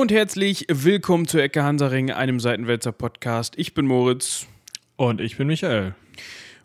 Hallo und herzlich willkommen zu Ecke Hansaring, einem Seitenwälzer Podcast. Ich bin Moritz. Und ich bin Michael.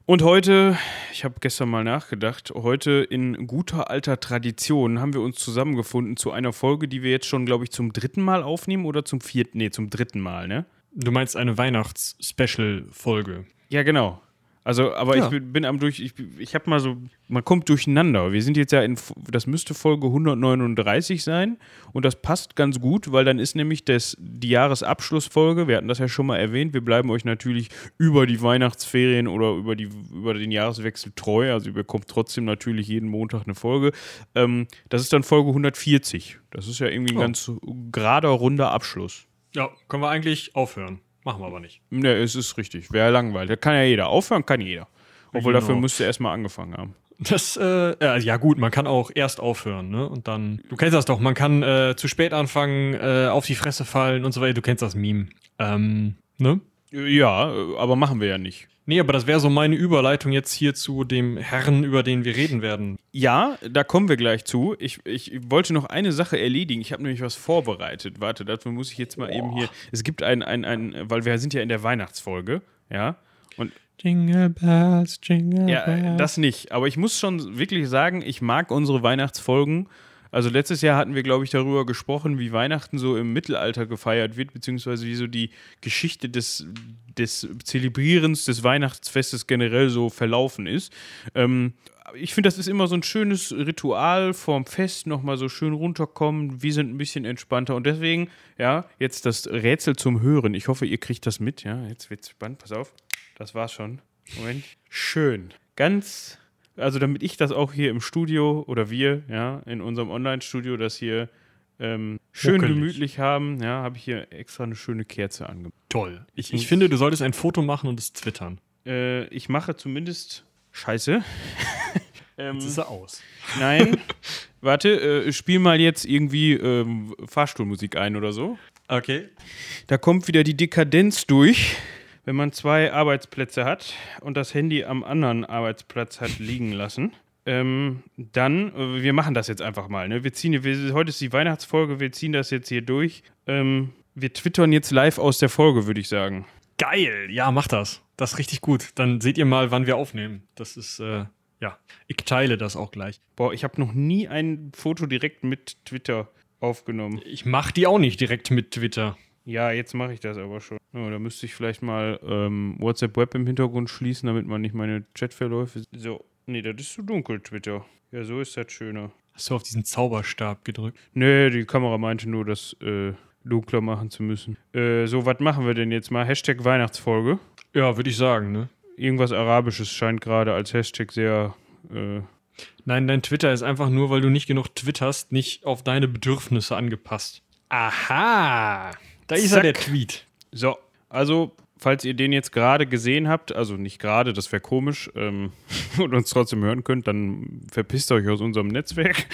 Und heute, ich habe gestern mal nachgedacht, heute in guter alter Tradition haben wir uns zusammengefunden zu einer Folge, die wir jetzt schon, glaube ich, zum dritten Mal aufnehmen oder zum vierten, nee, zum dritten Mal, ne? Du meinst eine Weihnachts-Special-Folge. Ja, genau. Also, aber Ja. ich bin am durch, ich, ich habe mal so, man kommt durcheinander. Wir sind jetzt ja in, das müsste Folge 139 sein und das passt ganz gut, weil dann ist nämlich das, die Jahresabschlussfolge, wir hatten das ja schon mal erwähnt, wir bleiben euch natürlich über die Weihnachtsferien oder über, die, über den Jahreswechsel treu, also ihr bekommt trotzdem natürlich jeden Montag eine Folge. Ähm, das ist dann Folge 140. Das ist ja irgendwie ein Oh. ganz gerader, runder Abschluss. Ja, können wir eigentlich aufhören. Machen wir aber nicht. Ne, es ist richtig. Wäre langweilig. Das kann ja jeder. Aufhören kann jeder. Obwohl Genau. dafür müsste er erstmal angefangen haben. Das, äh, ja gut, man kann auch erst aufhören, ne? Und dann, du kennst das doch, man kann äh, zu spät anfangen, äh, auf die Fresse fallen und so weiter. Du kennst das Meme. Ähm, ne? Ja, aber machen wir ja nicht. Nee, aber das wäre so meine Überleitung jetzt hier zu dem Herrn, über den wir reden werden. Ja, da kommen wir gleich zu. Ich, ich wollte noch eine Sache erledigen. Ich habe nämlich was vorbereitet. Warte, dafür muss ich jetzt mal eben hier. Es gibt ein, ein, ein, weil wir sind ja in der Weihnachtsfolge, ja. Und Jingle Bells, Jingle ja, äh, das nicht. Aber ich muss schon wirklich sagen, ich mag unsere Weihnachtsfolgen. Also letztes Jahr hatten wir, glaube ich, darüber gesprochen, wie Weihnachten so im Mittelalter gefeiert wird, beziehungsweise wie so die Geschichte des, des Zelebrierens des Weihnachtsfestes generell so verlaufen ist. Ähm, ich finde, das ist immer so ein schönes Ritual vorm Fest, nochmal so schön runterkommen. Wir sind ein bisschen entspannter und deswegen, ja, jetzt das Rätsel zum Hören. Ich hoffe, ihr kriegt das mit, ja. Jetzt wird's spannend, pass auf. Das war's schon. Moment. Schön. Ganz, also damit ich das auch hier im Studio oder wir, ja, in unserem Online-Studio das hier ähm, schön Muckelig. gemütlich haben, ja, habe ich hier extra eine schöne Kerze angemacht. Toll. Ich, ich finde, du solltest ein Foto machen und es twittern. Äh, ich mache zumindest Scheiße. ähm, Jetzt ist er aus. nein, warte, äh, spiel mal jetzt irgendwie ähm, Fahrstuhlmusik ein oder so. Okay. Da kommt wieder die Dekadenz durch, wenn man zwei Arbeitsplätze hat und das Handy am anderen Arbeitsplatz hat liegen lassen. Ähm, dann, äh, wir machen das jetzt einfach mal. Ne? Wir ziehen, wir, heute ist die Weihnachtsfolge, wir ziehen das jetzt hier durch. Ähm, wir twittern jetzt live aus der Folge, würde ich sagen. Geil, ja, mach das. Das ist richtig gut. Dann seht ihr mal, wann wir aufnehmen. Das ist, äh, ja, ich teile das auch gleich. Boah, ich habe noch nie ein Foto direkt mit Twitter aufgenommen. Ich mach die auch nicht direkt mit Twitter. Ja, jetzt mache ich das aber schon. Oh, da müsste ich vielleicht mal ähm, WhatsApp Web im Hintergrund schließen, damit man nicht meine Chatverläufe. So, nee, das ist zu dunkel, Twitter. Ja, so ist das schöner. Hast du auf diesen Zauberstab gedrückt? Nee, die Kamera meinte nur, das äh, dunkler machen zu müssen. Äh, so, was machen wir denn jetzt mal? Hashtag Weihnachtsfolge. Ja, würde ich sagen, ne? Irgendwas Arabisches scheint gerade als Hashtag sehr. Äh, Nein, dein Twitter ist einfach nur, weil du nicht genug twitterst, nicht auf deine Bedürfnisse angepasst. Aha! Da ist Zack. er, der Tweet. So, also, falls ihr den jetzt gerade gesehen habt, also nicht gerade, das wäre komisch, ähm, und uns trotzdem hören könnt, dann verpisst euch aus unserem Netzwerk.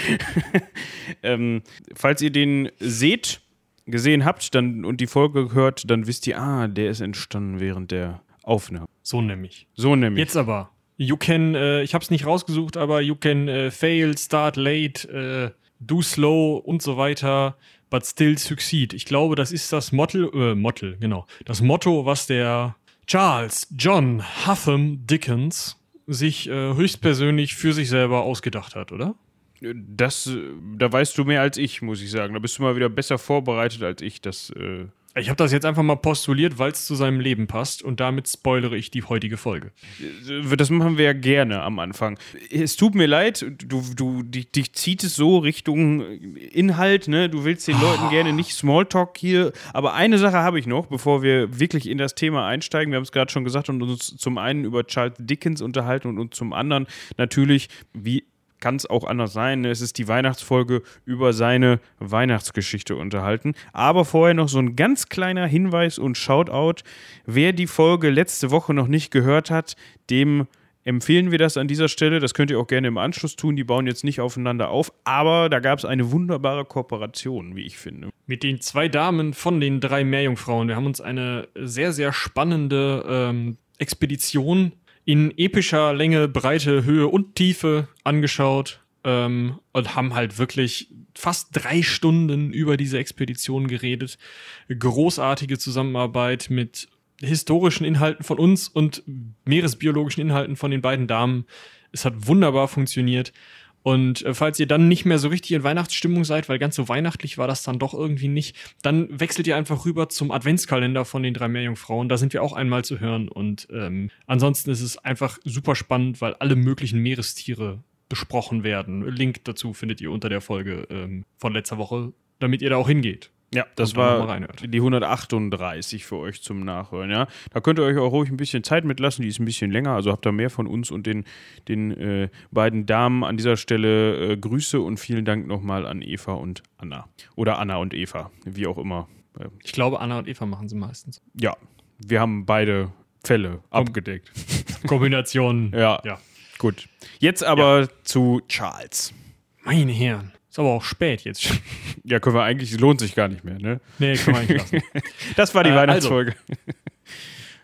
ähm, falls ihr den seht, gesehen habt dann, und die Folge hört, dann wisst ihr, ah, der ist entstanden während der Aufnahme. So nämlich. So nämlich. Jetzt aber. You can, äh, ich hab's nicht rausgesucht, aber you can äh, fail, start late, äh, do slow und so weiter, but still succeed. Ich glaube, das ist das Motto, äh, Motto, genau. Das Motto, was der Charles John Hutham Dickens sich äh, höchstpersönlich für sich selber ausgedacht hat, oder? Das, äh, da weißt du mehr als ich, muss ich sagen. Da bist du mal wieder besser vorbereitet als ich. Das, äh, Ich habe das jetzt einfach mal postuliert, weil es zu seinem Leben passt und damit spoilere ich die heutige Folge. Äh, Das machen wir ja gerne am Anfang. Es tut mir leid, du, du, dich, dich zieht es so Richtung Inhalt, ne? Du willst den Leuten gerne nicht Smalltalk hier. Aber eine Sache habe ich noch, bevor wir wirklich in das Thema einsteigen. Wir haben es gerade schon gesagt und uns zum einen über Charles Dickens unterhalten und uns zum anderen natürlich, wie kann es auch anders sein. ne? Es ist die Weihnachtsfolge über seine Weihnachtsgeschichte unterhalten. Aber vorher noch so ein ganz kleiner Hinweis und Shoutout. Wer die Folge letzte Woche noch nicht gehört hat, dem empfehlen wir das an dieser Stelle. Das könnt ihr auch gerne im Anschluss tun. Die bauen jetzt nicht aufeinander auf. Aber da gab es eine wunderbare Kooperation, wie ich finde. Mit den zwei Damen von den drei Meerjungfrauen. Wir haben uns eine sehr, sehr spannende ähm, Expedition in epischer Länge, Breite, Höhe und Tiefe angeschaut ähm, und haben halt wirklich fast drei Stunden über diese Expedition geredet. Großartige Zusammenarbeit mit historischen Inhalten von uns und meeresbiologischen Inhalten von den beiden Damen. Es hat wunderbar funktioniert. Und äh, falls ihr dann nicht mehr so richtig in Weihnachtsstimmung seid, weil ganz so weihnachtlich war das dann doch irgendwie nicht, dann wechselt ihr einfach rüber zum Adventskalender von den drei Meerjungfrauen. Da sind wir auch einmal zu hören. Und ähm, ansonsten ist es einfach super spannend, weil alle möglichen Meerestiere besprochen werden. Link dazu findet ihr unter der Folge ähm, von letzter Woche, damit ihr da auch hingeht. Ja, das war die 138 für euch zum Nachhören, ja. Da könnt ihr euch auch ruhig ein bisschen Zeit mitlassen, die ist ein bisschen länger, also habt ihr mehr von uns und den, den äh, beiden Damen an dieser Stelle äh, Grüße und vielen Dank nochmal an Eva und Anna. Oder Anna und Eva, wie auch immer. Ich glaube, Anna und Eva machen sie meistens. Ja, wir haben beide Fälle Kom abgedeckt. Kombinationen. ja. ja. Gut. Jetzt aber ja. zu Charles. Meine Herren. Ist aber auch spät jetzt schon. Ja, können wir eigentlich, lohnt sich gar nicht mehr, ne? Nee, können wir eigentlich lassen. das war die äh, Weihnachtsfolge. Also.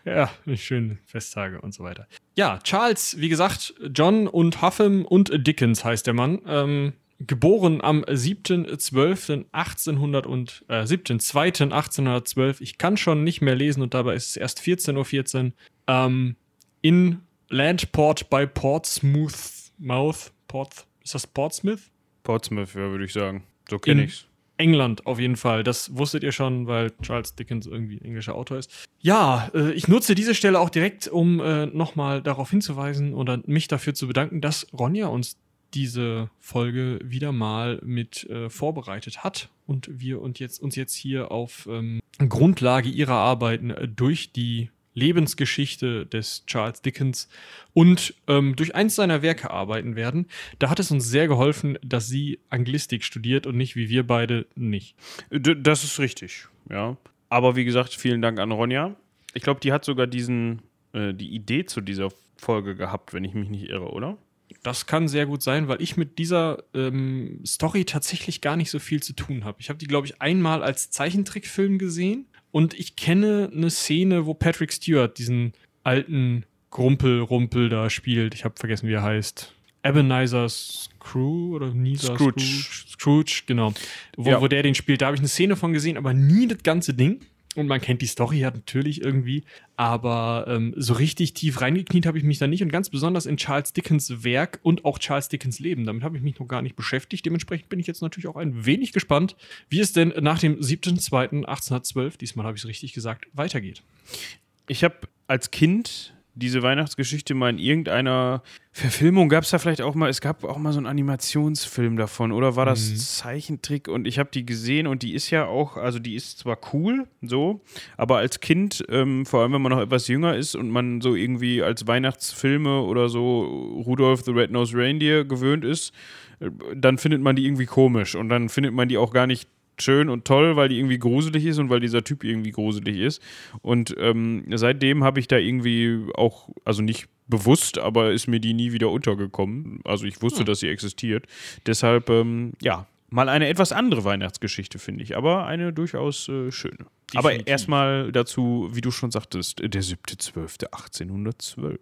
Ja, schöne Festtage und so weiter. Ja, Charles, wie gesagt, John und Huffam und Dickens heißt der Mann. Ähm, geboren am 7.12.1800 und äh, 7.2.1812. Ich kann schon nicht mehr lesen und dabei ist es erst 14.14 Uhr. Ähm, in Landport bei Portsmouth. Mouth? Port, ist das Portsmouth? Portsmouth, ja, würde ich sagen. So kenne ich's. England auf jeden Fall. Das wusstet ihr schon, weil Charles Dickens irgendwie ein englischer Autor ist. Ja, äh, ich nutze diese Stelle auch direkt, um äh, nochmal darauf hinzuweisen oder mich dafür zu bedanken, dass Ronja uns diese Folge wieder mal mit äh, vorbereitet hat und wir und jetzt, uns jetzt hier auf ähm, Grundlage ihrer Arbeiten äh, durch die Lebensgeschichte des Charles Dickens und ähm, durch eins seiner Werke arbeiten werden. Da hat es uns sehr geholfen, dass sie Anglistik studiert und nicht wie wir beide nicht. Das ist richtig, ja. Aber wie gesagt, vielen Dank an Ronja. Ich glaube, die hat sogar diesen, äh, die Idee zu dieser Folge gehabt, wenn ich mich nicht irre, oder? Das kann sehr gut sein, weil ich mit dieser ähm, Story tatsächlich gar nicht so viel zu tun habe. Ich habe die, glaube ich, einmal als Zeichentrickfilm gesehen und ich kenne eine Szene, wo Patrick Stewart diesen alten Grumpel-Rumpel da spielt. Ich habe vergessen, wie er heißt. Ebenezer Screw oder Nisa Scrooge. Scrooge, Scrooge genau. Wo, ja. wo der den spielt. Da habe ich eine Szene von gesehen, aber nie das ganze Ding. Und man kennt die Story ja natürlich irgendwie, aber ähm, so richtig tief reingekniet habe ich mich da nicht und ganz besonders in Charles Dickens Werk und auch Charles Dickens Leben. Damit habe ich mich noch gar nicht beschäftigt. Dementsprechend bin ich jetzt natürlich auch ein wenig gespannt, wie es denn nach dem 7.2.1812, diesmal habe ich es richtig gesagt, weitergeht. Ich habe als Kind diese Weihnachtsgeschichte mal in irgendeiner Verfilmung gab es da vielleicht auch mal, es gab auch mal so einen Animationsfilm davon, oder war das mhm. Zeichentrick? Und ich habe die gesehen und die ist ja auch, also die ist zwar cool, so, aber als Kind, ähm, vor allem wenn man noch etwas jünger ist und man so irgendwie als Weihnachtsfilme oder so Rudolph the Red-Nosed Reindeer gewöhnt ist, äh, dann findet man die irgendwie komisch und dann findet man die auch gar nicht schön und toll, weil die irgendwie gruselig ist und weil dieser Typ irgendwie gruselig ist. Und ähm, seitdem habe ich da irgendwie auch, also nicht bewusst, aber ist mir die nie wieder untergekommen. Also ich wusste, hm. dass sie existiert. Deshalb, ähm, ja, mal eine etwas andere Weihnachtsgeschichte, finde ich, aber eine durchaus äh, schöne. Definitiv. Aber erstmal dazu, wie du schon sagtest, der 7.12.1812.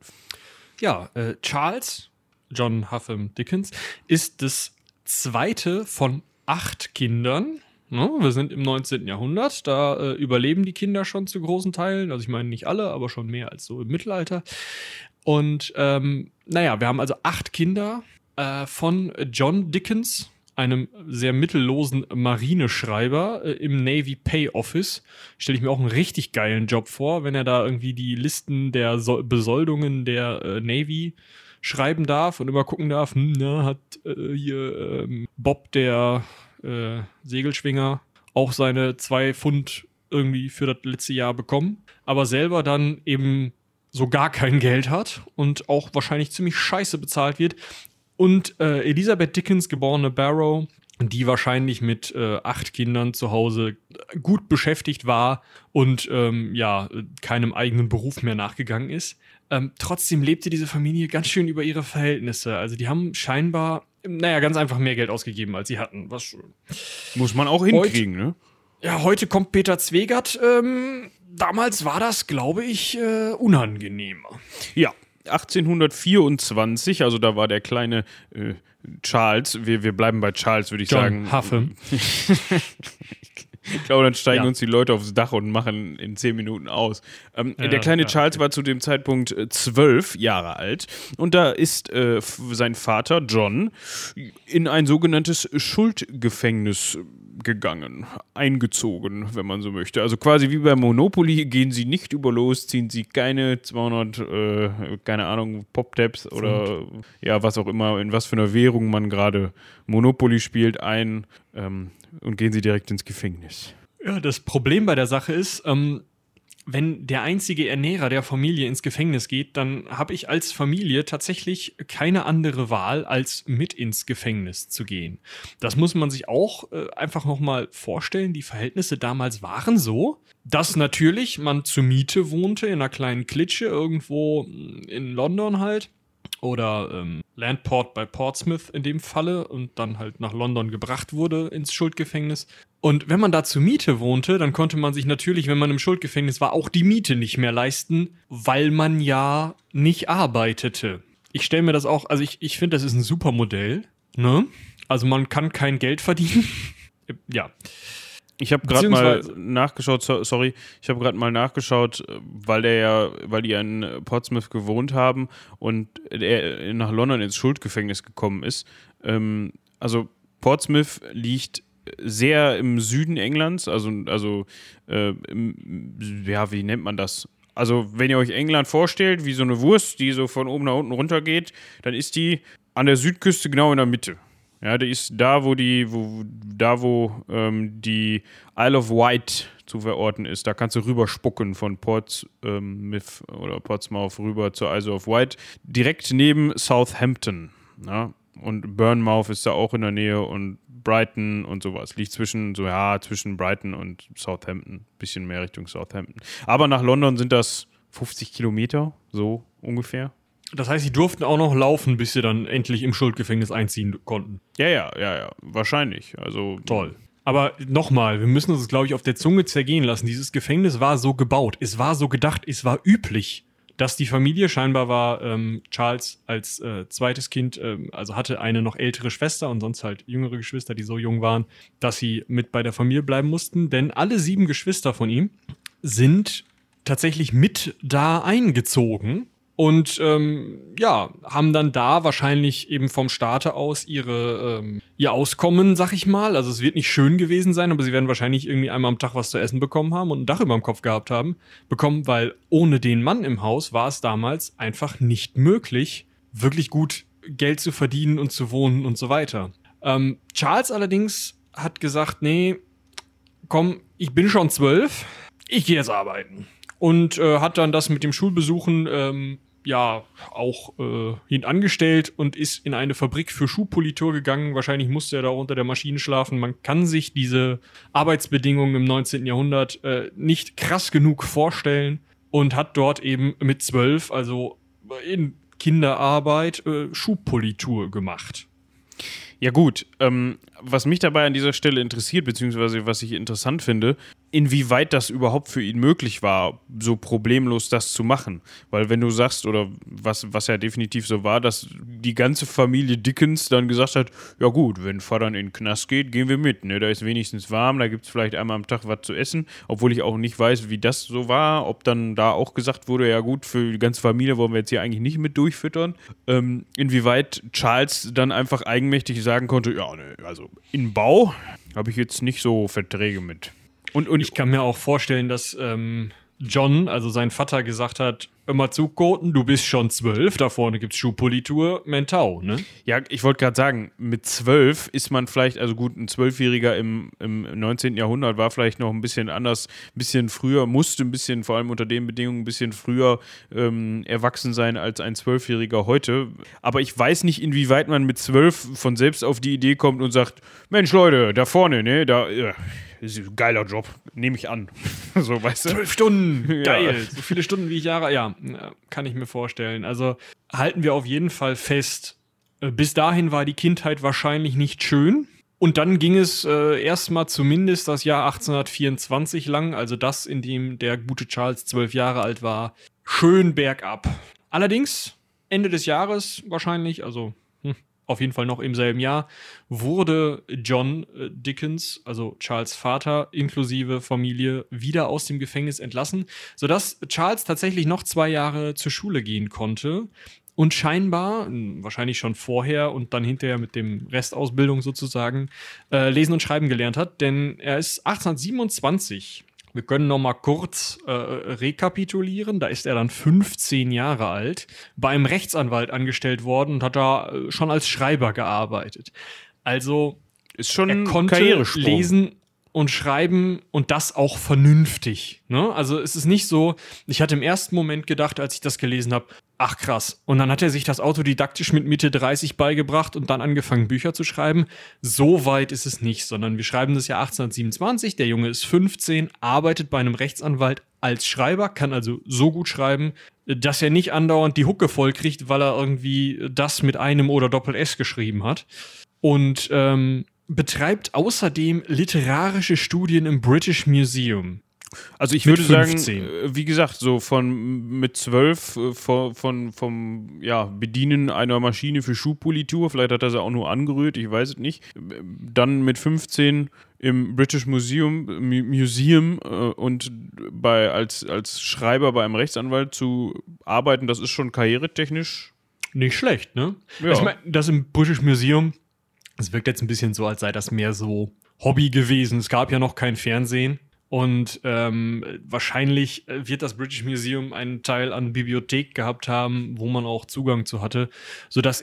Ja, äh, Charles John Huffam Dickens ist das zweite von acht Kindern Ne? Wir sind im 19. Jahrhundert, da äh, überleben die Kinder schon zu großen Teilen. Also ich meine nicht alle, aber schon mehr als so im Mittelalter. Und ähm, naja, wir haben also acht Kinder äh, von John Dickens, einem sehr mittellosen Marineschreiber äh, im Navy Pay Office. Stelle ich mir auch einen richtig geilen Job vor, wenn er da irgendwie die Listen der so Besoldungen der äh, Navy schreiben darf und immer gucken darf, hm, na, hat äh, hier ähm, Bob der äh, Segelschwinger auch seine zwei Pfund irgendwie für das letzte Jahr bekommen, aber selber dann eben so gar kein Geld hat und auch wahrscheinlich ziemlich scheiße bezahlt wird. Und äh, Elisabeth Dickens, geborene Barrow, die wahrscheinlich mit äh, acht Kindern zu Hause gut beschäftigt war und ähm, ja, keinem eigenen Beruf mehr nachgegangen ist. Ähm, trotzdem lebte diese Familie ganz schön über ihre Verhältnisse. Also die haben scheinbar naja, ganz einfach mehr Geld ausgegeben, als sie hatten. Was Muss man auch hinkriegen, heute, ne? Ja, heute kommt Peter Zwegert. Ähm, damals war das, glaube ich, äh, unangenehmer. Ja, 1824, also da war der kleine äh, Charles, wir, wir bleiben bei Charles, würde ich John sagen. Haffe. Ich glaube, dann steigen Ja. uns die Leute aufs Dach und machen in zehn Minuten aus. Ähm, Ja, der kleine ja, Charles war zu dem Zeitpunkt äh, zwölf Jahre alt und da ist äh, sein Vater John in ein sogenanntes Schuldgefängnis gegangen, eingezogen, wenn man so möchte. Also quasi wie bei Monopoly gehen sie nicht über los, ziehen sie keine 200, äh, keine Ahnung, Pop-Tabs oder ja, was auch immer, in was für einer Währung man gerade Monopoly spielt, ein ähm, und gehen sie direkt ins Gefängnis. Ja, das Problem bei der Sache ist, ähm, wenn der einzige Ernährer der Familie ins Gefängnis geht, dann habe ich als Familie tatsächlich keine andere Wahl, als mit ins Gefängnis zu gehen. Das muss man sich auch äh, einfach nochmal vorstellen. Die Verhältnisse damals waren so, dass natürlich man zur Miete wohnte in einer kleinen Klitsche irgendwo mh, in London halt oder ähm, Landport bei Portsmouth in dem Falle und dann halt nach London gebracht wurde ins Schuldgefängnis. Und wenn man da zur Miete wohnte, dann konnte man sich natürlich, wenn man im Schuldgefängnis war, auch die Miete nicht mehr leisten, weil man ja nicht arbeitete. Ich stelle mir das auch, also ich, ich finde, das ist ein super Modell. Ne? Also man kann kein Geld verdienen. ja. Ich habe gerade mal nachgeschaut, so, sorry, ich habe gerade mal nachgeschaut, weil der ja, weil die in Portsmouth gewohnt haben und er nach London ins Schuldgefängnis gekommen ist. Ähm, also Portsmouth liegt sehr im Süden Englands, also, also äh, im, ja, wie nennt man das? Also, wenn ihr euch England vorstellt, wie so eine Wurst, die so von oben nach unten runter geht, dann ist die an der Südküste genau in der Mitte. Ja, die ist da, wo die, wo, da wo ähm, die Isle of Wight zu verorten ist. Da kannst du rüberspucken von Portsmouth oder Portsmouth rüber zur Isle of Wight. Direkt neben Southampton. Ja? Und Bournemouth ist da auch in der Nähe und Brighton und sowas. Liegt zwischen, so ja, zwischen Brighton und Southampton. Bisschen mehr Richtung Southampton. Aber nach London sind das 50 Kilometer, so ungefähr. Das heißt, sie durften auch noch laufen, bis sie dann endlich im Schuldgefängnis einziehen konnten. Ja, ja, ja, ja, wahrscheinlich. Also Toll. Aber nochmal, wir müssen uns das, glaube ich, auf der Zunge zergehen lassen. Dieses Gefängnis war so gebaut, es war so gedacht, es war üblich, dass die Familie scheinbar war, ähm, Charles als äh, zweites Kind, ähm, also hatte eine noch ältere Schwester und sonst halt jüngere Geschwister, die so jung waren, dass sie mit bei der Familie bleiben mussten. Denn alle sieben Geschwister von ihm sind tatsächlich mit da eingezogen und ähm, ja, haben dann da wahrscheinlich eben vom Staate aus ihre ähm, ihr Auskommen, sag ich mal. Also es wird nicht schön gewesen sein, aber sie werden wahrscheinlich irgendwie einmal am Tag was zu essen bekommen haben und ein Dach über dem Kopf gehabt haben, bekommen, weil ohne den Mann im Haus war es damals einfach nicht möglich, wirklich gut Geld zu verdienen und zu wohnen und so weiter. Ähm, Charles allerdings hat gesagt, nee, komm, ich bin schon zwölf, ich gehe jetzt arbeiten. Und äh, hat dann das mit dem Schulbesuchen ähm, ja auch äh, hintangestellt und ist in eine Fabrik für Schuhpolitur gegangen. Wahrscheinlich musste er da unter der Maschine schlafen. Man kann sich diese Arbeitsbedingungen im 19. Jahrhundert äh, nicht krass genug vorstellen und hat dort eben mit zwölf, also in Kinderarbeit, äh, Schuhpolitur gemacht. Ja gut, ähm, was mich dabei an dieser Stelle interessiert, beziehungsweise was ich interessant finde, inwieweit das überhaupt für ihn möglich war, so problemlos das zu machen. Weil wenn du sagst, oder was, was ja definitiv so war, dass die ganze Familie Dickens dann gesagt hat, ja gut, wenn Vater in den Knast geht, gehen wir mit. Ne? Da ist wenigstens warm, da gibt es vielleicht einmal am Tag was zu essen, obwohl ich auch nicht weiß, wie das so war, ob dann da auch gesagt wurde, ja gut, für die ganze Familie wollen wir jetzt hier eigentlich nicht mit durchfüttern. Ähm, inwieweit Charles dann einfach eigenmächtig sagen konnte, ja, ne, also in Bau habe ich jetzt nicht so Verträge mit. Und, und Ich kann mir auch vorstellen, dass ähm, John, also sein Vater, gesagt hat: Immer zu, Koten, du bist schon zwölf, da vorne gibt's Schuhpolitur, Mentau, ne? Ja, ich wollte gerade sagen, mit zwölf ist man vielleicht, also gut, ein Zwölfjähriger im, im 19. Jahrhundert war vielleicht noch ein bisschen anders, ein bisschen früher, musste ein bisschen, vor allem unter den Bedingungen, ein bisschen früher ähm, erwachsen sein als ein Zwölfjähriger heute. Aber ich weiß nicht, inwieweit man mit zwölf von selbst auf die Idee kommt und sagt, Mensch Leute, da vorne, ne, da äh, geiler Job, nehme ich an. so, weißt du? Zwölf Stunden, Ja. geil. So viele Stunden wie ich Jahre, ja, kann ich mir vorstellen. Also halten wir auf jeden Fall fest, äh, bis dahin war die Kindheit wahrscheinlich nicht schön. Und dann ging es äh, erstmal zumindest das Jahr 1824 lang, also das, in dem der gute Charles zwölf Jahre alt war, schön bergab. Allerdings Ende des Jahres wahrscheinlich, also auf jeden Fall noch im selben Jahr, wurde John äh, Dickens, also Charles Vater, inklusive Familie, wieder aus dem Gefängnis entlassen, sodass Charles tatsächlich noch zwei Jahre zur Schule gehen konnte und scheinbar, wahrscheinlich schon vorher und dann hinterher mit dem Restausbildung sozusagen, äh, lesen und schreiben gelernt hat. Denn er ist 1827 wir können noch mal kurz äh, rekapitulieren. Da ist er dann 15 Jahre alt, bei einem Rechtsanwalt angestellt worden und hat da äh, schon als Schreiber gearbeitet. Also ist schon er konnte lesen und schreiben und das auch vernünftig. Ne? Also es ist nicht so, ich hatte im ersten Moment gedacht, als ich das gelesen habe, ach krass. Und dann hat er sich das autodidaktisch mit Mitte 30 beigebracht und dann angefangen, Bücher zu schreiben. So weit ist es nicht, sondern wir schreiben das Jahr 1827, der Junge ist 15, arbeitet bei einem Rechtsanwalt als Schreiber, kann also so gut schreiben, dass er nicht andauernd die Hucke voll kriegt, weil er irgendwie das mit einem oder Doppel-S geschrieben hat. Und ähm, betreibt außerdem literarische Studien im British Museum. Also ich würde sagen, äh, wie gesagt, so von mit zwölf äh, von, von, vom ja, Bedienen einer Maschine für Schuhpolitur, vielleicht hat er sie auch nur angerührt, ich weiß es nicht. Dann mit 15 im British Museum, Museum äh, und bei, als, als Schreiber bei einem Rechtsanwalt zu arbeiten, das ist schon karrieretechnisch. Nicht schlecht, ne? Ja. Ich meine, das im British Museum, es wirkt jetzt ein bisschen so, als sei das mehr so Hobby gewesen. Es gab ja noch kein Fernsehen. Und ähm, wahrscheinlich wird das British Museum einen Teil an Bibliothek gehabt haben, wo man auch Zugang zu hatte, sodass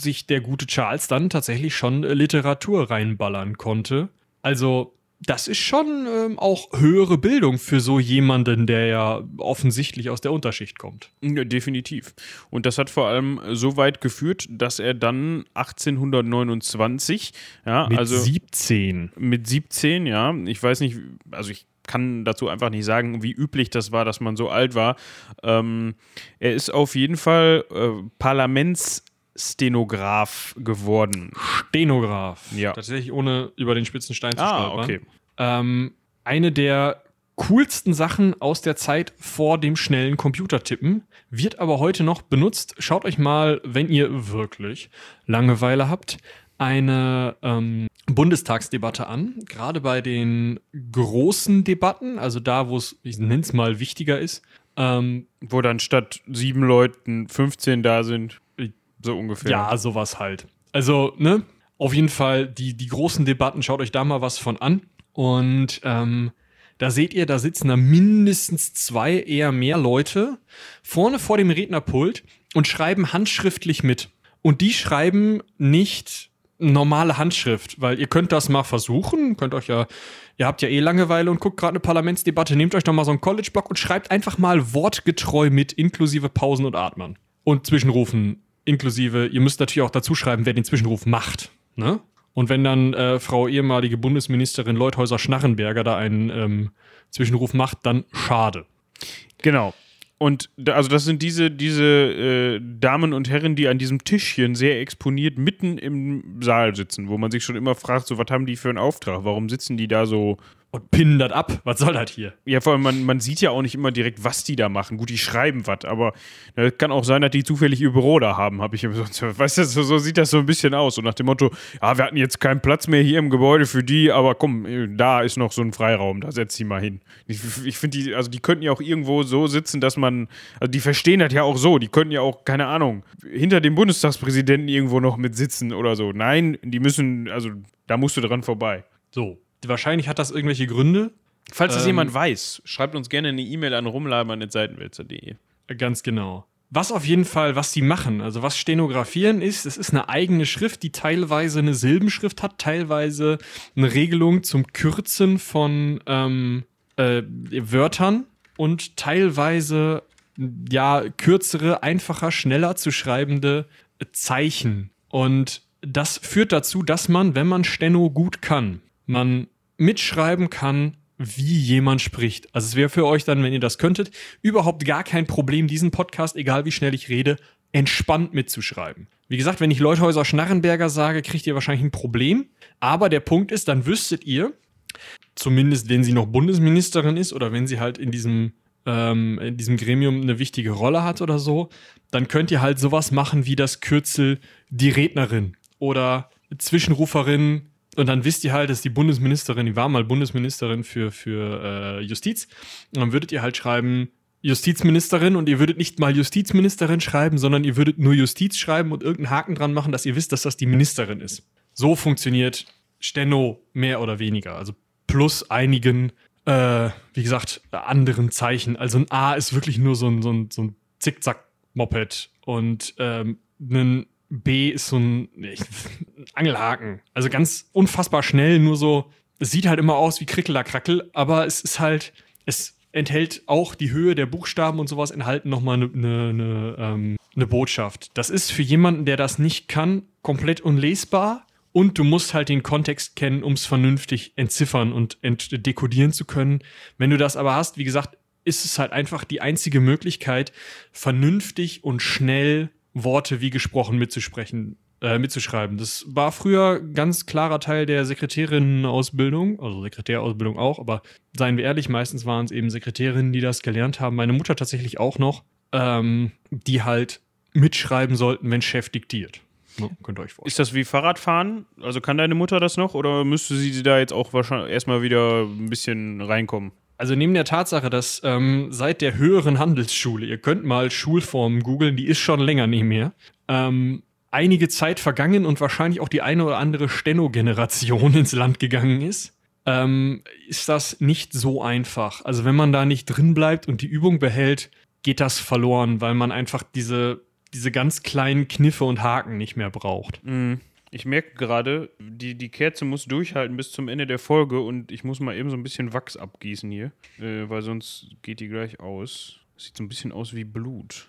sich der gute Charles dann tatsächlich schon Literatur reinballern konnte. Also das ist schon ähm, auch höhere Bildung für so jemanden, der ja offensichtlich aus der Unterschicht kommt. Ja, definitiv. Und das hat vor allem so weit geführt, dass er dann 1829, ja, mit also 17. Mit 17, ja. Ich weiß nicht, also ich kann dazu einfach nicht sagen, wie üblich das war, dass man so alt war. Ähm, er ist auf jeden Fall äh, Parlaments Stenograf geworden. Stenograf. Ja. Tatsächlich ohne über den spitzen Stein zu ah, stolpern. Okay. Ähm, eine der coolsten Sachen aus der Zeit vor dem schnellen Computertippen, wird aber heute noch benutzt. Schaut euch mal, wenn ihr wirklich Langeweile habt, eine ähm, Bundestagsdebatte an. Gerade bei den großen Debatten, also da, wo es, ich nenne es mal, wichtiger ist. Ähm, wo dann statt sieben Leuten 15 da sind. So ungefähr. Ja, sowas halt. Also, ne? Auf jeden Fall, die, die großen Debatten, schaut euch da mal was von an. Und ähm, da seht ihr, da sitzen da mindestens zwei, eher mehr Leute vorne vor dem Rednerpult und schreiben handschriftlich mit. Und die schreiben nicht normale Handschrift, weil ihr könnt das mal versuchen, könnt euch ja, ihr habt ja eh Langeweile und guckt gerade eine Parlamentsdebatte, nehmt euch doch mal so einen College-Block und schreibt einfach mal wortgetreu mit, inklusive Pausen und Atmen. Und Zwischenrufen inklusive, ihr müsst natürlich auch dazu schreiben, wer den Zwischenruf macht. Ne? Und wenn dann äh, Frau ehemalige Bundesministerin Leuthäuser-Schnarrenberger da einen ähm, Zwischenruf macht, dann schade. Genau. Und da, also das sind diese, diese äh, Damen und Herren, die an diesem Tischchen sehr exponiert mitten im Saal sitzen, wo man sich schon immer fragt, so was haben die für einen Auftrag? Warum sitzen die da so und pinnen das ab. Was soll das hier? Ja, vor allem, man, man sieht ja auch nicht immer direkt, was die da machen. Gut, die schreiben was, aber es äh, kann auch sein, dass die zufällig ihr Büro da haben, habe ich immer so. Weißt du, so, so, sieht das so ein bisschen aus. Und nach dem Motto, ja, wir hatten jetzt keinen Platz mehr hier im Gebäude für die, aber komm, da ist noch so ein Freiraum, da setz sie mal hin. Ich, ich finde, die, also die könnten ja auch irgendwo so sitzen, dass man, also die verstehen das ja auch so. Die könnten ja auch, keine Ahnung, hinter dem Bundestagspräsidenten irgendwo noch mit sitzen oder so. Nein, die müssen, also da musst du dran vorbei. So, Wahrscheinlich hat das irgendwelche Gründe. Falls das ähm, jemand weiß, schreibt uns gerne eine E-Mail an rumlabern.seitenwälzer.de. Ganz genau. Was auf jeden Fall, was sie machen, also was Stenografieren ist, es ist eine eigene Schrift, die teilweise eine Silbenschrift hat, teilweise eine Regelung zum Kürzen von ähm, äh, Wörtern und teilweise ja kürzere, einfacher, schneller zu schreibende Zeichen. Und das führt dazu, dass man, wenn man Steno gut kann, man mitschreiben kann, wie jemand spricht. Also es wäre für euch dann, wenn ihr das könntet, überhaupt gar kein Problem, diesen Podcast, egal wie schnell ich rede, entspannt mitzuschreiben. Wie gesagt, wenn ich Leuthäuser Schnarrenberger sage, kriegt ihr wahrscheinlich ein Problem. Aber der Punkt ist, dann wüsstet ihr, zumindest wenn sie noch Bundesministerin ist oder wenn sie halt in diesem ähm, in diesem Gremium eine wichtige Rolle hat oder so, dann könnt ihr halt sowas machen wie das Kürzel die Rednerin oder Zwischenruferin. Und dann wisst ihr halt, dass die Bundesministerin, die war mal Bundesministerin für, für äh, Justiz. Und dann würdet ihr halt schreiben, Justizministerin und ihr würdet nicht mal Justizministerin schreiben, sondern ihr würdet nur Justiz schreiben und irgendeinen Haken dran machen, dass ihr wisst, dass das die Ministerin ist. So funktioniert Steno mehr oder weniger. Also plus einigen, äh, wie gesagt, anderen Zeichen. Also ein A ist wirklich nur so ein, so ein, so ein Zickzack-Moped und ähm, ein B ist so ein, ein Angelhaken. Also ganz unfassbar schnell, nur so, es sieht halt immer aus wie Krickeler-Krackel, aber es ist halt, es enthält auch die Höhe der Buchstaben und sowas, enthalten nochmal eine ne, ne, ähm, ne Botschaft. Das ist für jemanden, der das nicht kann, komplett unlesbar. Und du musst halt den Kontext kennen, um es vernünftig entziffern und entdekodieren zu können. Wenn du das aber hast, wie gesagt, ist es halt einfach die einzige Möglichkeit, vernünftig und schnell Worte wie gesprochen mitzusprechen, äh, mitzuschreiben. Das war früher ganz klarer Teil der Sekretärinnenausbildung, also Sekretärausbildung auch, aber seien wir ehrlich, meistens waren es eben Sekretärinnen, die das gelernt haben. Meine Mutter tatsächlich auch noch, ähm, die halt mitschreiben sollten, wenn Chef diktiert. Ja, könnt ihr euch vorstellen. Ist das wie Fahrradfahren? Also kann deine Mutter das noch oder müsste sie da jetzt auch wahrscheinlich erstmal wieder ein bisschen reinkommen? Also neben der Tatsache, dass ähm, seit der höheren Handelsschule, ihr könnt mal Schulformen googeln, die ist schon länger nicht mehr, ähm, einige Zeit vergangen und wahrscheinlich auch die eine oder andere Steno-Generation ins Land gegangen ist, ähm, ist das nicht so einfach. Also wenn man da nicht drin bleibt und die Übung behält, geht das verloren, weil man einfach diese, diese ganz kleinen Kniffe und Haken nicht mehr braucht. Mhm. Ich merke gerade, die, die Kerze muss durchhalten bis zum Ende der Folge und ich muss mal eben so ein bisschen Wachs abgießen hier, äh, weil sonst geht die gleich aus. Sieht so ein bisschen aus wie Blut.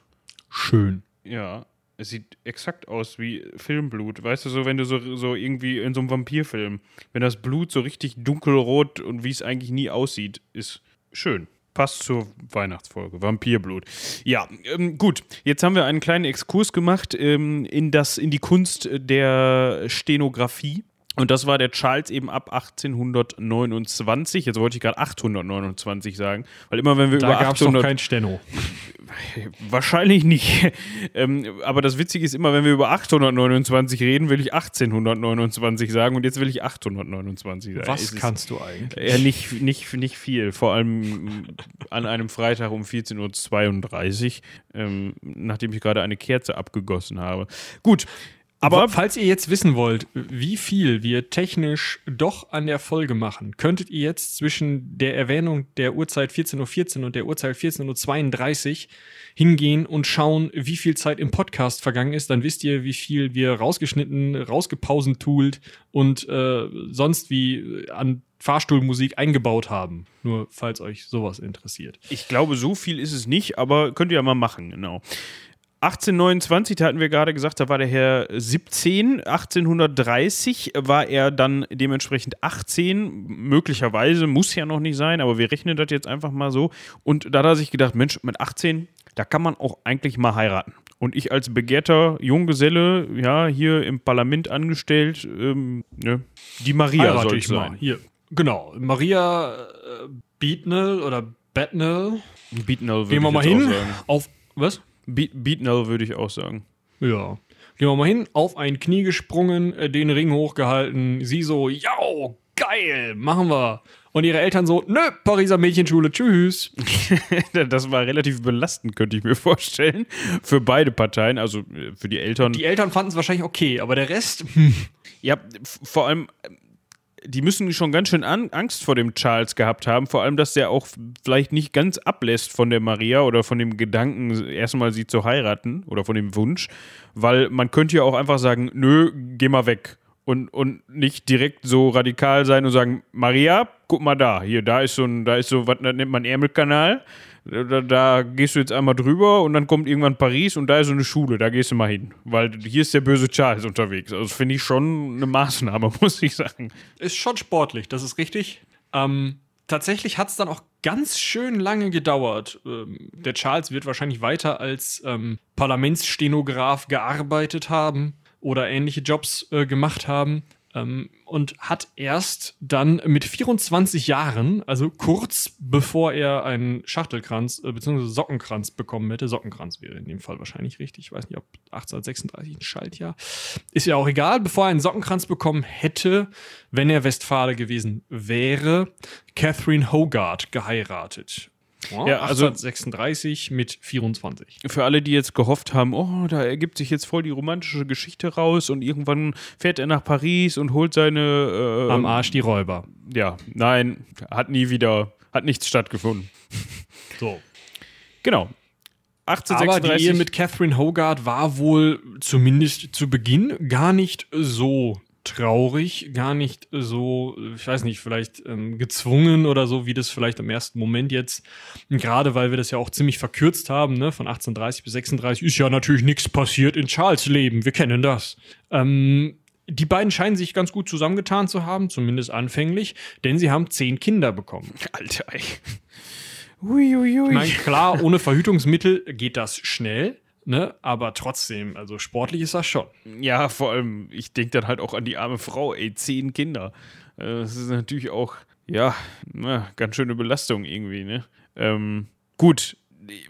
Schön. Ja, es sieht exakt aus wie Filmblut. Weißt du, so wenn du so, so irgendwie in so einem Vampirfilm, wenn das Blut so richtig dunkelrot und wie es eigentlich nie aussieht, ist schön. Passt zur Weihnachtsfolge. Vampirblut. Ja, ähm, gut. Jetzt haben wir einen kleinen Exkurs gemacht ähm, in, das, in die Kunst der Stenografie. Und das war der Charles eben ab 1829. Jetzt wollte ich gerade 829 sagen, weil immer wenn wir da über 800 Da gab es kein Steno. Wahrscheinlich nicht. ähm, aber das Witzige ist immer, wenn wir über 829 reden, will ich 1829 sagen und jetzt will ich 829 sagen. Was es kannst du eigentlich? Ja, nicht, nicht, nicht viel. Vor allem an einem Freitag um 14.32 Uhr, ähm, nachdem ich gerade eine Kerze abgegossen habe. Gut. Aber falls ihr jetzt wissen wollt, wie viel wir technisch doch an der Folge machen, könntet ihr jetzt zwischen der Erwähnung der Uhrzeit 14.14 Uhr und der Uhrzeit 14.32 Uhr hingehen und schauen, wie viel Zeit im Podcast vergangen ist. Dann wisst ihr, wie viel wir rausgeschnitten, rausgepausen toolt und äh, sonst wie an Fahrstuhlmusik eingebaut haben. Nur falls euch sowas interessiert. Ich glaube, so viel ist es nicht, aber könnt ihr ja mal machen, genau. 1829, da hatten wir gerade gesagt, da war der Herr 17. 1830 war er dann dementsprechend 18. Möglicherweise, muss ja noch nicht sein, aber wir rechnen das jetzt einfach mal so. Und da hat er sich gedacht, Mensch, mit 18, da kann man auch eigentlich mal heiraten. Und ich als begehrter Junggeselle, ja, hier im Parlament angestellt, ähm, ne, die Maria soll ich sein. Mal. Hier, genau. Maria äh, Beatnell oder Bettnell. Beatnell Gehen wir mal hin. Auf, was? Be Beatnell würde ich auch sagen. Ja. Gehen wir mal hin, auf ein Knie gesprungen, äh, den Ring hochgehalten. Sie so, ja, geil, machen wir. Und ihre Eltern so, nö, Pariser Mädchenschule, tschüss. das war relativ belastend, könnte ich mir vorstellen. Für beide Parteien, also äh, für die Eltern. Die Eltern fanden es wahrscheinlich okay, aber der Rest. ja, vor allem, die müssen schon ganz schön an, Angst vor dem Charles gehabt haben. Vor allem, dass der auch vielleicht nicht ganz ablässt von der Maria oder von dem Gedanken, erstmal sie zu heiraten oder von dem Wunsch. Weil man könnte ja auch einfach sagen, nö, geh mal weg. Und, und nicht direkt so radikal sein und sagen, Maria, guck mal da, hier, da ist so ein, da ist so, was nennt man Ärmelkanal da, da, gehst du jetzt einmal drüber und dann kommt irgendwann Paris und da ist so eine Schule, da gehst du mal hin. Weil hier ist der böse Charles unterwegs. Also finde ich schon eine Maßnahme, muss ich sagen. Ist schon sportlich, das ist richtig. Ähm, tatsächlich hat es dann auch ganz schön lange gedauert. Ähm, der Charles wird wahrscheinlich weiter als ähm, Parlamentsstenograf gearbeitet haben oder ähnliche Jobs äh, gemacht haben. Ähm, und hat erst dann mit 24 Jahren, also kurz bevor er einen Schachtelkranz äh, bzw. Sockenkranz bekommen hätte, Sockenkranz wäre in dem Fall wahrscheinlich richtig, ich weiß nicht, ob 1836 ein Schaltjahr, ist ja auch egal, bevor er einen Sockenkranz bekommen hätte, wenn er Westfale gewesen wäre, Catherine Hogarth geheiratet. Ja, also 36 mit 24. Für alle, die jetzt gehofft haben, oh, da ergibt sich jetzt voll die romantische Geschichte raus und irgendwann fährt er nach Paris und holt seine. Äh, Am Arsch die Räuber. Ja, nein, hat nie wieder, hat nichts stattgefunden. So. Genau. 1836. Aber die Ehe mit Catherine Hogarth war wohl zumindest zu Beginn gar nicht so traurig, gar nicht so, ich weiß nicht, vielleicht ähm, gezwungen oder so, wie das vielleicht im ersten Moment jetzt, gerade weil wir das ja auch ziemlich verkürzt haben, ne, von 1830 bis 36, ist ja natürlich nichts passiert in Charles Leben, wir kennen das. Ähm, die beiden scheinen sich ganz gut zusammengetan zu haben, zumindest anfänglich, denn sie haben zehn Kinder bekommen. Alter, ey. Uiuiui. Ich meine, klar, ohne Verhütungsmittel geht das schnell. Ne? Aber trotzdem, also sportlich ist das schon. Ja, vor allem, ich denke dann halt auch an die arme Frau, ey, zehn Kinder. Äh, das ist natürlich auch, ja, ganz schöne Belastung irgendwie, ne? Ähm, gut,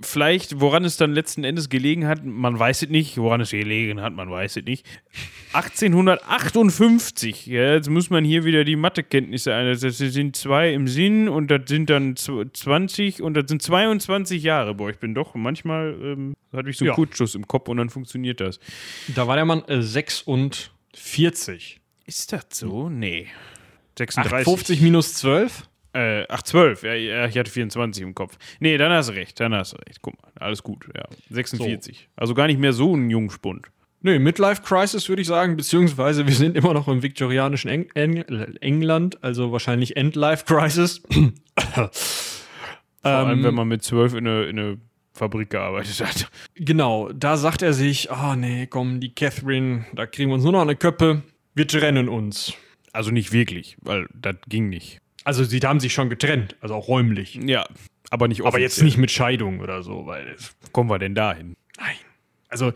vielleicht, woran es dann letzten Endes gelegen hat, man weiß es nicht, woran es gelegen hat, man weiß es nicht. 1858, ja, jetzt muss man hier wieder die Mathekenntnisse ein. Das sind zwei im Sinn und das sind dann 20 und das sind 22 Jahre. Boah, ich bin doch, manchmal ähm, hatte ich so einen ja. Kurzschuss im Kopf und dann funktioniert das. Da war der Mann äh, 46. Ist das so? Nee. 36. Ach, 50 minus 12? Äh, ach, 12. Ja, ich hatte 24 im Kopf. Nee, dann hast du recht. Dann hast du recht. Guck mal, alles gut. Ja, 46. So. Also gar nicht mehr so ein Jungspund. Nee, Midlife Crisis würde ich sagen, beziehungsweise wir sind immer noch im viktorianischen Eng Eng England, also wahrscheinlich Endlife Crisis. Vor allem, ähm, wenn man mit 12 in eine, in eine Fabrik gearbeitet hat. Genau, da sagt er sich, oh nee, komm, die Catherine, da kriegen wir uns nur noch eine Köppe, wir trennen uns. Also nicht wirklich, weil das ging nicht. Also sie haben sich schon getrennt, also auch räumlich. Ja, aber nicht offiziell. Aber jetzt nicht mit Scheidung oder so, weil. Kommen wir denn dahin? Nein. Also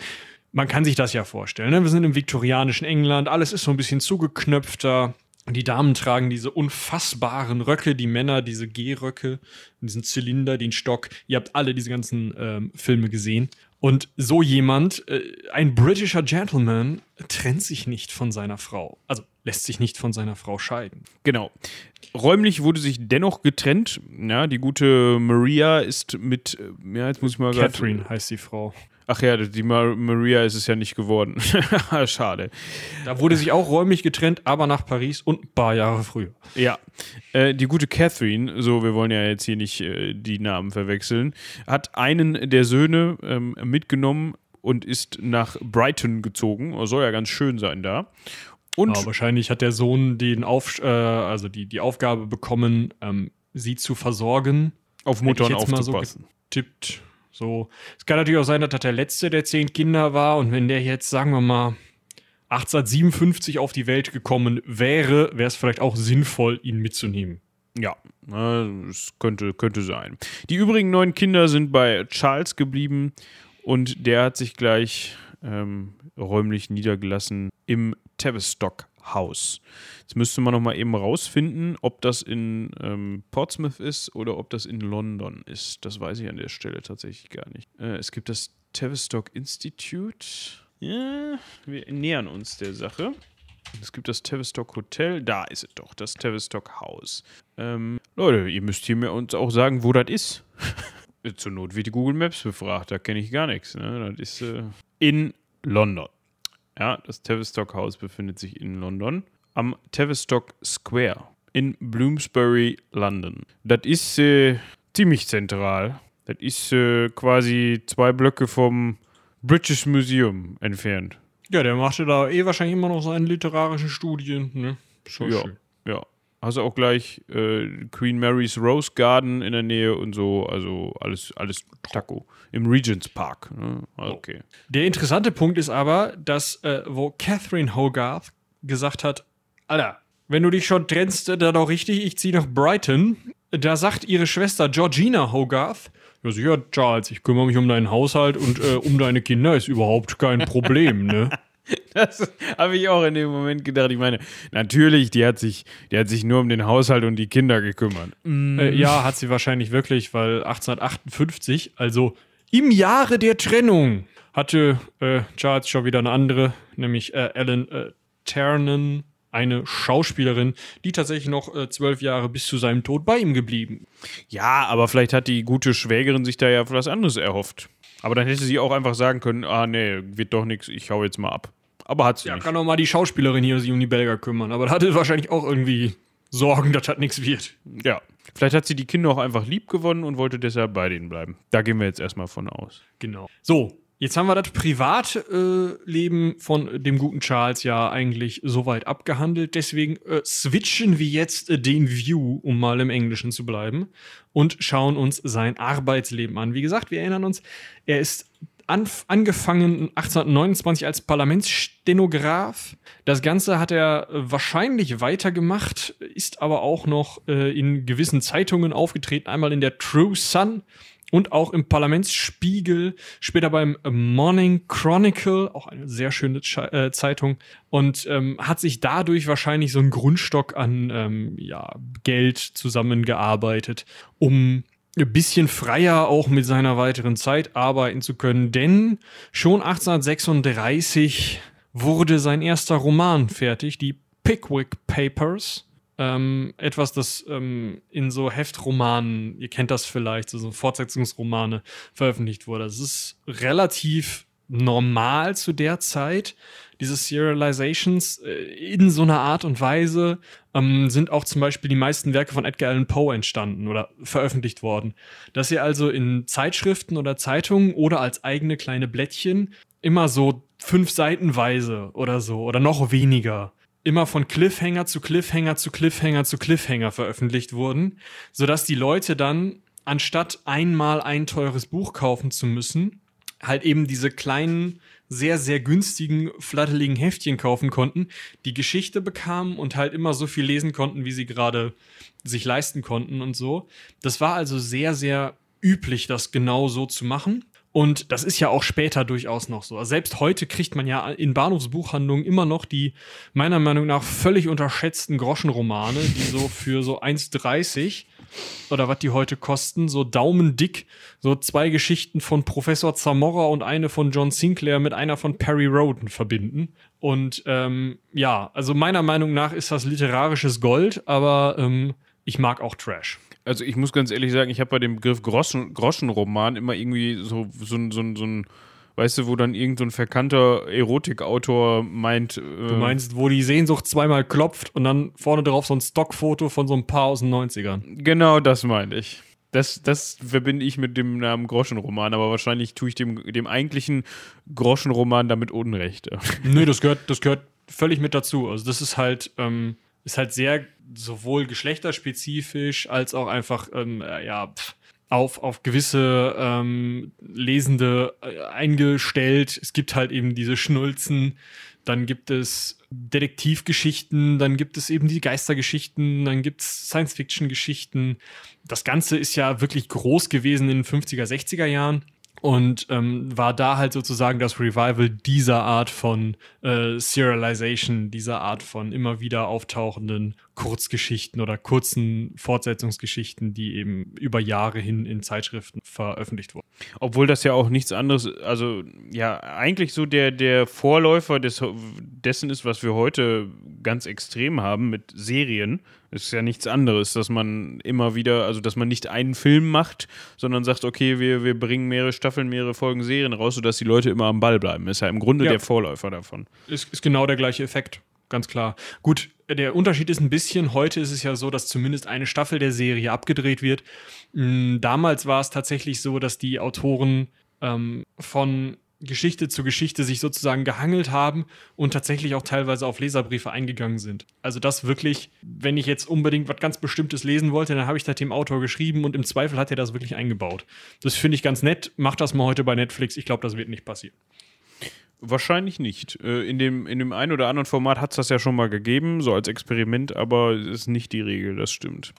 man kann sich das ja vorstellen. Ne? Wir sind im viktorianischen England, alles ist so ein bisschen zugeknöpfter. Die Damen tragen diese unfassbaren Röcke, die Männer diese Gehröcke, diesen Zylinder, den Stock. Ihr habt alle diese ganzen ähm, Filme gesehen. Und so jemand, äh, ein britischer Gentleman, trennt sich nicht von seiner Frau. Also lässt sich nicht von seiner Frau scheiden. Genau. Räumlich wurde sich dennoch getrennt. Ja, die gute Maria ist mit, ja, jetzt muss ich mal Catherine grad, heißt die Frau. Ach ja, die Maria ist es ja nicht geworden. Schade. Da wurde sich auch räumlich getrennt, aber nach Paris und ein paar Jahre früher. Ja. Äh, die gute Catherine, so, wir wollen ja jetzt hier nicht äh, die Namen verwechseln, hat einen der Söhne ähm, mitgenommen und ist nach Brighton gezogen. Soll ja ganz schön sein da. Und ja, wahrscheinlich hat der Sohn den Auf, äh, also die, die Aufgabe bekommen, ähm, sie zu versorgen. Auf Mutter und aufzupassen. So getippt. So. Es kann natürlich auch sein, dass das der letzte der zehn Kinder war und wenn der jetzt, sagen wir mal, 1857 auf die Welt gekommen wäre, wäre es vielleicht auch sinnvoll, ihn mitzunehmen. Ja, es könnte, könnte sein. Die übrigen neun Kinder sind bei Charles geblieben und der hat sich gleich ähm, räumlich niedergelassen im Tavistock House. Jetzt müsste man noch mal eben rausfinden, ob das in ähm, Portsmouth ist oder ob das in London ist. Das weiß ich an der Stelle tatsächlich gar nicht. Äh, es gibt das Tavistock Institute. Ja, wir nähern uns der Sache. Es gibt das Tavistock Hotel. Da ist es doch, das Tavistock House. Ähm, Leute, ihr müsst hier mir uns auch sagen, wo das ist. Zur Not wird die Google Maps befragt, da kenne ich gar nichts. Ne? Das ist äh, in London. Ja, das Tavistock House befindet sich in London am Tavistock Square in Bloomsbury, London. Das ist äh, ziemlich zentral. Das ist äh, quasi zwei Blöcke vom British Museum entfernt. Ja, der machte da eh wahrscheinlich immer noch seine literarischen Studien. Ne? Schon ja, schön. ja. Hast du auch gleich äh, Queen Mary's Rose Garden in der Nähe und so, also alles, alles Taco. Im Regents Park. Ne? Okay. Der interessante Punkt ist aber, dass, äh, wo Catherine Hogarth gesagt hat, Alter, wenn du dich schon trennst, dann auch richtig, ich ziehe nach Brighton. Da sagt ihre Schwester Georgina Hogarth, ja sicher, Charles, ich kümmere mich um deinen Haushalt und äh, um deine Kinder ist überhaupt kein Problem, ne? Das habe ich auch in dem Moment gedacht. Ich meine, natürlich, die hat sich, die hat sich nur um den Haushalt und die Kinder gekümmert. Äh, ja, hat sie wahrscheinlich wirklich, weil 1858, also im Jahre der Trennung, hatte äh, Charles schon wieder eine andere, nämlich äh, Ellen äh, Ternan, eine Schauspielerin, die tatsächlich noch äh, zwölf Jahre bis zu seinem Tod bei ihm geblieben. Ja, aber vielleicht hat die gute Schwägerin sich da ja was anderes erhofft. Aber dann hätte sie auch einfach sagen können, ah nee, wird doch nichts, ich hau jetzt mal ab. Aber hat sie Ja, nicht. kann auch mal die Schauspielerin hier sich um die Belger kümmern, aber da hatte wahrscheinlich auch irgendwie Sorgen, dass das nichts wird. Ja. Vielleicht hat sie die Kinder auch einfach lieb gewonnen und wollte deshalb bei denen bleiben. Da gehen wir jetzt erstmal von aus. Genau. So, jetzt haben wir das Privatleben von dem guten Charles ja eigentlich soweit abgehandelt. Deswegen äh, switchen wir jetzt äh, den View, um mal im Englischen zu bleiben, und schauen uns sein Arbeitsleben an. Wie gesagt, wir erinnern uns, er ist angefangen 1829 als Parlamentsstenograf. Das Ganze hat er äh, wahrscheinlich weitergemacht, ist aber auch noch äh, in gewissen Zeitungen aufgetreten. Einmal in der True Sun und auch im Parlamentsspiegel, später beim Morning Chronicle, auch eine sehr schöne äh, Zeitung, und ähm, hat sich dadurch wahrscheinlich so einen Grundstock an ähm, ja, Geld zusammengearbeitet, um ein bisschen freier auch mit seiner weiteren Zeit arbeiten zu können, denn schon 1836 wurde sein erster Roman fertig, die Pickwick Papers. Ähm, etwas, das ähm, in so Heftromanen, ihr kennt das vielleicht, so, so Fortsetzungsromane veröffentlicht wurde. Das ist relativ normal zu der Zeit. Diese Serializations äh, in so einer Art und Weise ähm, sind auch zum Beispiel die meisten Werke von Edgar Allan Poe entstanden oder veröffentlicht worden. Dass ihr also in Zeitschriften oder Zeitungen oder als eigene kleine Blättchen immer so fünf Seitenweise oder so oder noch weniger immer von Cliffhanger zu Cliffhanger zu Cliffhanger zu Cliffhanger veröffentlicht wurden, sodass die Leute dann, anstatt einmal ein teures Buch kaufen zu müssen, halt eben diese kleinen, sehr, sehr günstigen, flatteligen Heftchen kaufen konnten, die Geschichte bekamen und halt immer so viel lesen konnten, wie sie gerade sich leisten konnten und so. Das war also sehr, sehr üblich, das genau so zu machen. Und das ist ja auch später durchaus noch so. Also selbst heute kriegt man ja in Bahnhofsbuchhandlungen immer noch die meiner Meinung nach völlig unterschätzten Groschenromane, die so für so 1,30 oder was die heute kosten, so daumendick, so zwei Geschichten von Professor Zamora und eine von John Sinclair mit einer von Perry Roden verbinden. Und ähm, ja, also meiner Meinung nach ist das literarisches Gold, aber ähm, ich mag auch Trash. Also ich muss ganz ehrlich sagen, ich habe bei dem Begriff Groschen, Groschenroman immer irgendwie so, so, ein- so, ein- so ein, weißt du, wo dann irgend so verkannter Erotikautor meint, äh, Du meinst, wo die Sehnsucht zweimal klopft und dann vorne drauf so ein Stockfoto von so einem Paar aus den 90ern. genau das meine ich. Das, das verbinde ich mit dem Namen Groschenroman, aber wahrscheinlich tue ich dem, dem eigentlichen Groschenroman damit Unrecht. Nö, das gehört, das gehört völlig mit dazu. Also das ist halt, ähm, ist halt sehr sowohl geschlechterspezifisch als auch einfach, ähm, äh, ja, pff, auf, auf gewisse ähm, Lesende äh, eingestellt. Es gibt halt eben diese Schnulzen, dann gibt es Detektivgeschichten, dann gibt es eben die Geistergeschichten, dann gibt es Science-Fiction-Geschichten. Das Ganze ist ja wirklich groß gewesen in den 50er, 60er Jahren und ähm, war da halt sozusagen das Revival dieser Art von äh, Serialization, dieser Art von immer wieder auftauchenden Kurzgeschichten oder kurzen Fortsetzungsgeschichten, die eben über Jahre hin in Zeitschriften veröffentlicht wurden. Obwohl das ja auch nichts anderes, also ja, eigentlich so der, der Vorläufer des, dessen ist, was wir heute ganz extrem haben mit Serien. Ist ja nichts anderes, dass man immer wieder, also dass man nicht einen Film macht, sondern sagt, okay, wir, wir bringen mehrere Staffeln, mehrere Folgen Serien raus, sodass die Leute immer am Ball bleiben. Ist ja im Grunde Ja. der Vorläufer davon. Ist, ist genau der gleiche Effekt, ganz klar. Gut, der Unterschied ist ein bisschen, heute ist es ja so, dass zumindest eine Staffel der Serie abgedreht wird. Mm, Damals war es tatsächlich so, dass die Autoren ähm, von Geschichte zu Geschichte sich sozusagen gehangelt haben und tatsächlich auch teilweise auf Leserbriefe eingegangen sind. Also das wirklich, wenn ich jetzt unbedingt was ganz Bestimmtes lesen wollte, dann habe ich das dem Autor geschrieben und im Zweifel hat er das wirklich eingebaut. Das finde ich ganz nett. Macht das mal heute bei Netflix. Ich glaube, das wird nicht passieren. Wahrscheinlich nicht. Äh, In dem, in dem einen oder anderen Format hat es das ja schon mal gegeben, so als Experiment, aber es ist nicht die Regel, das stimmt.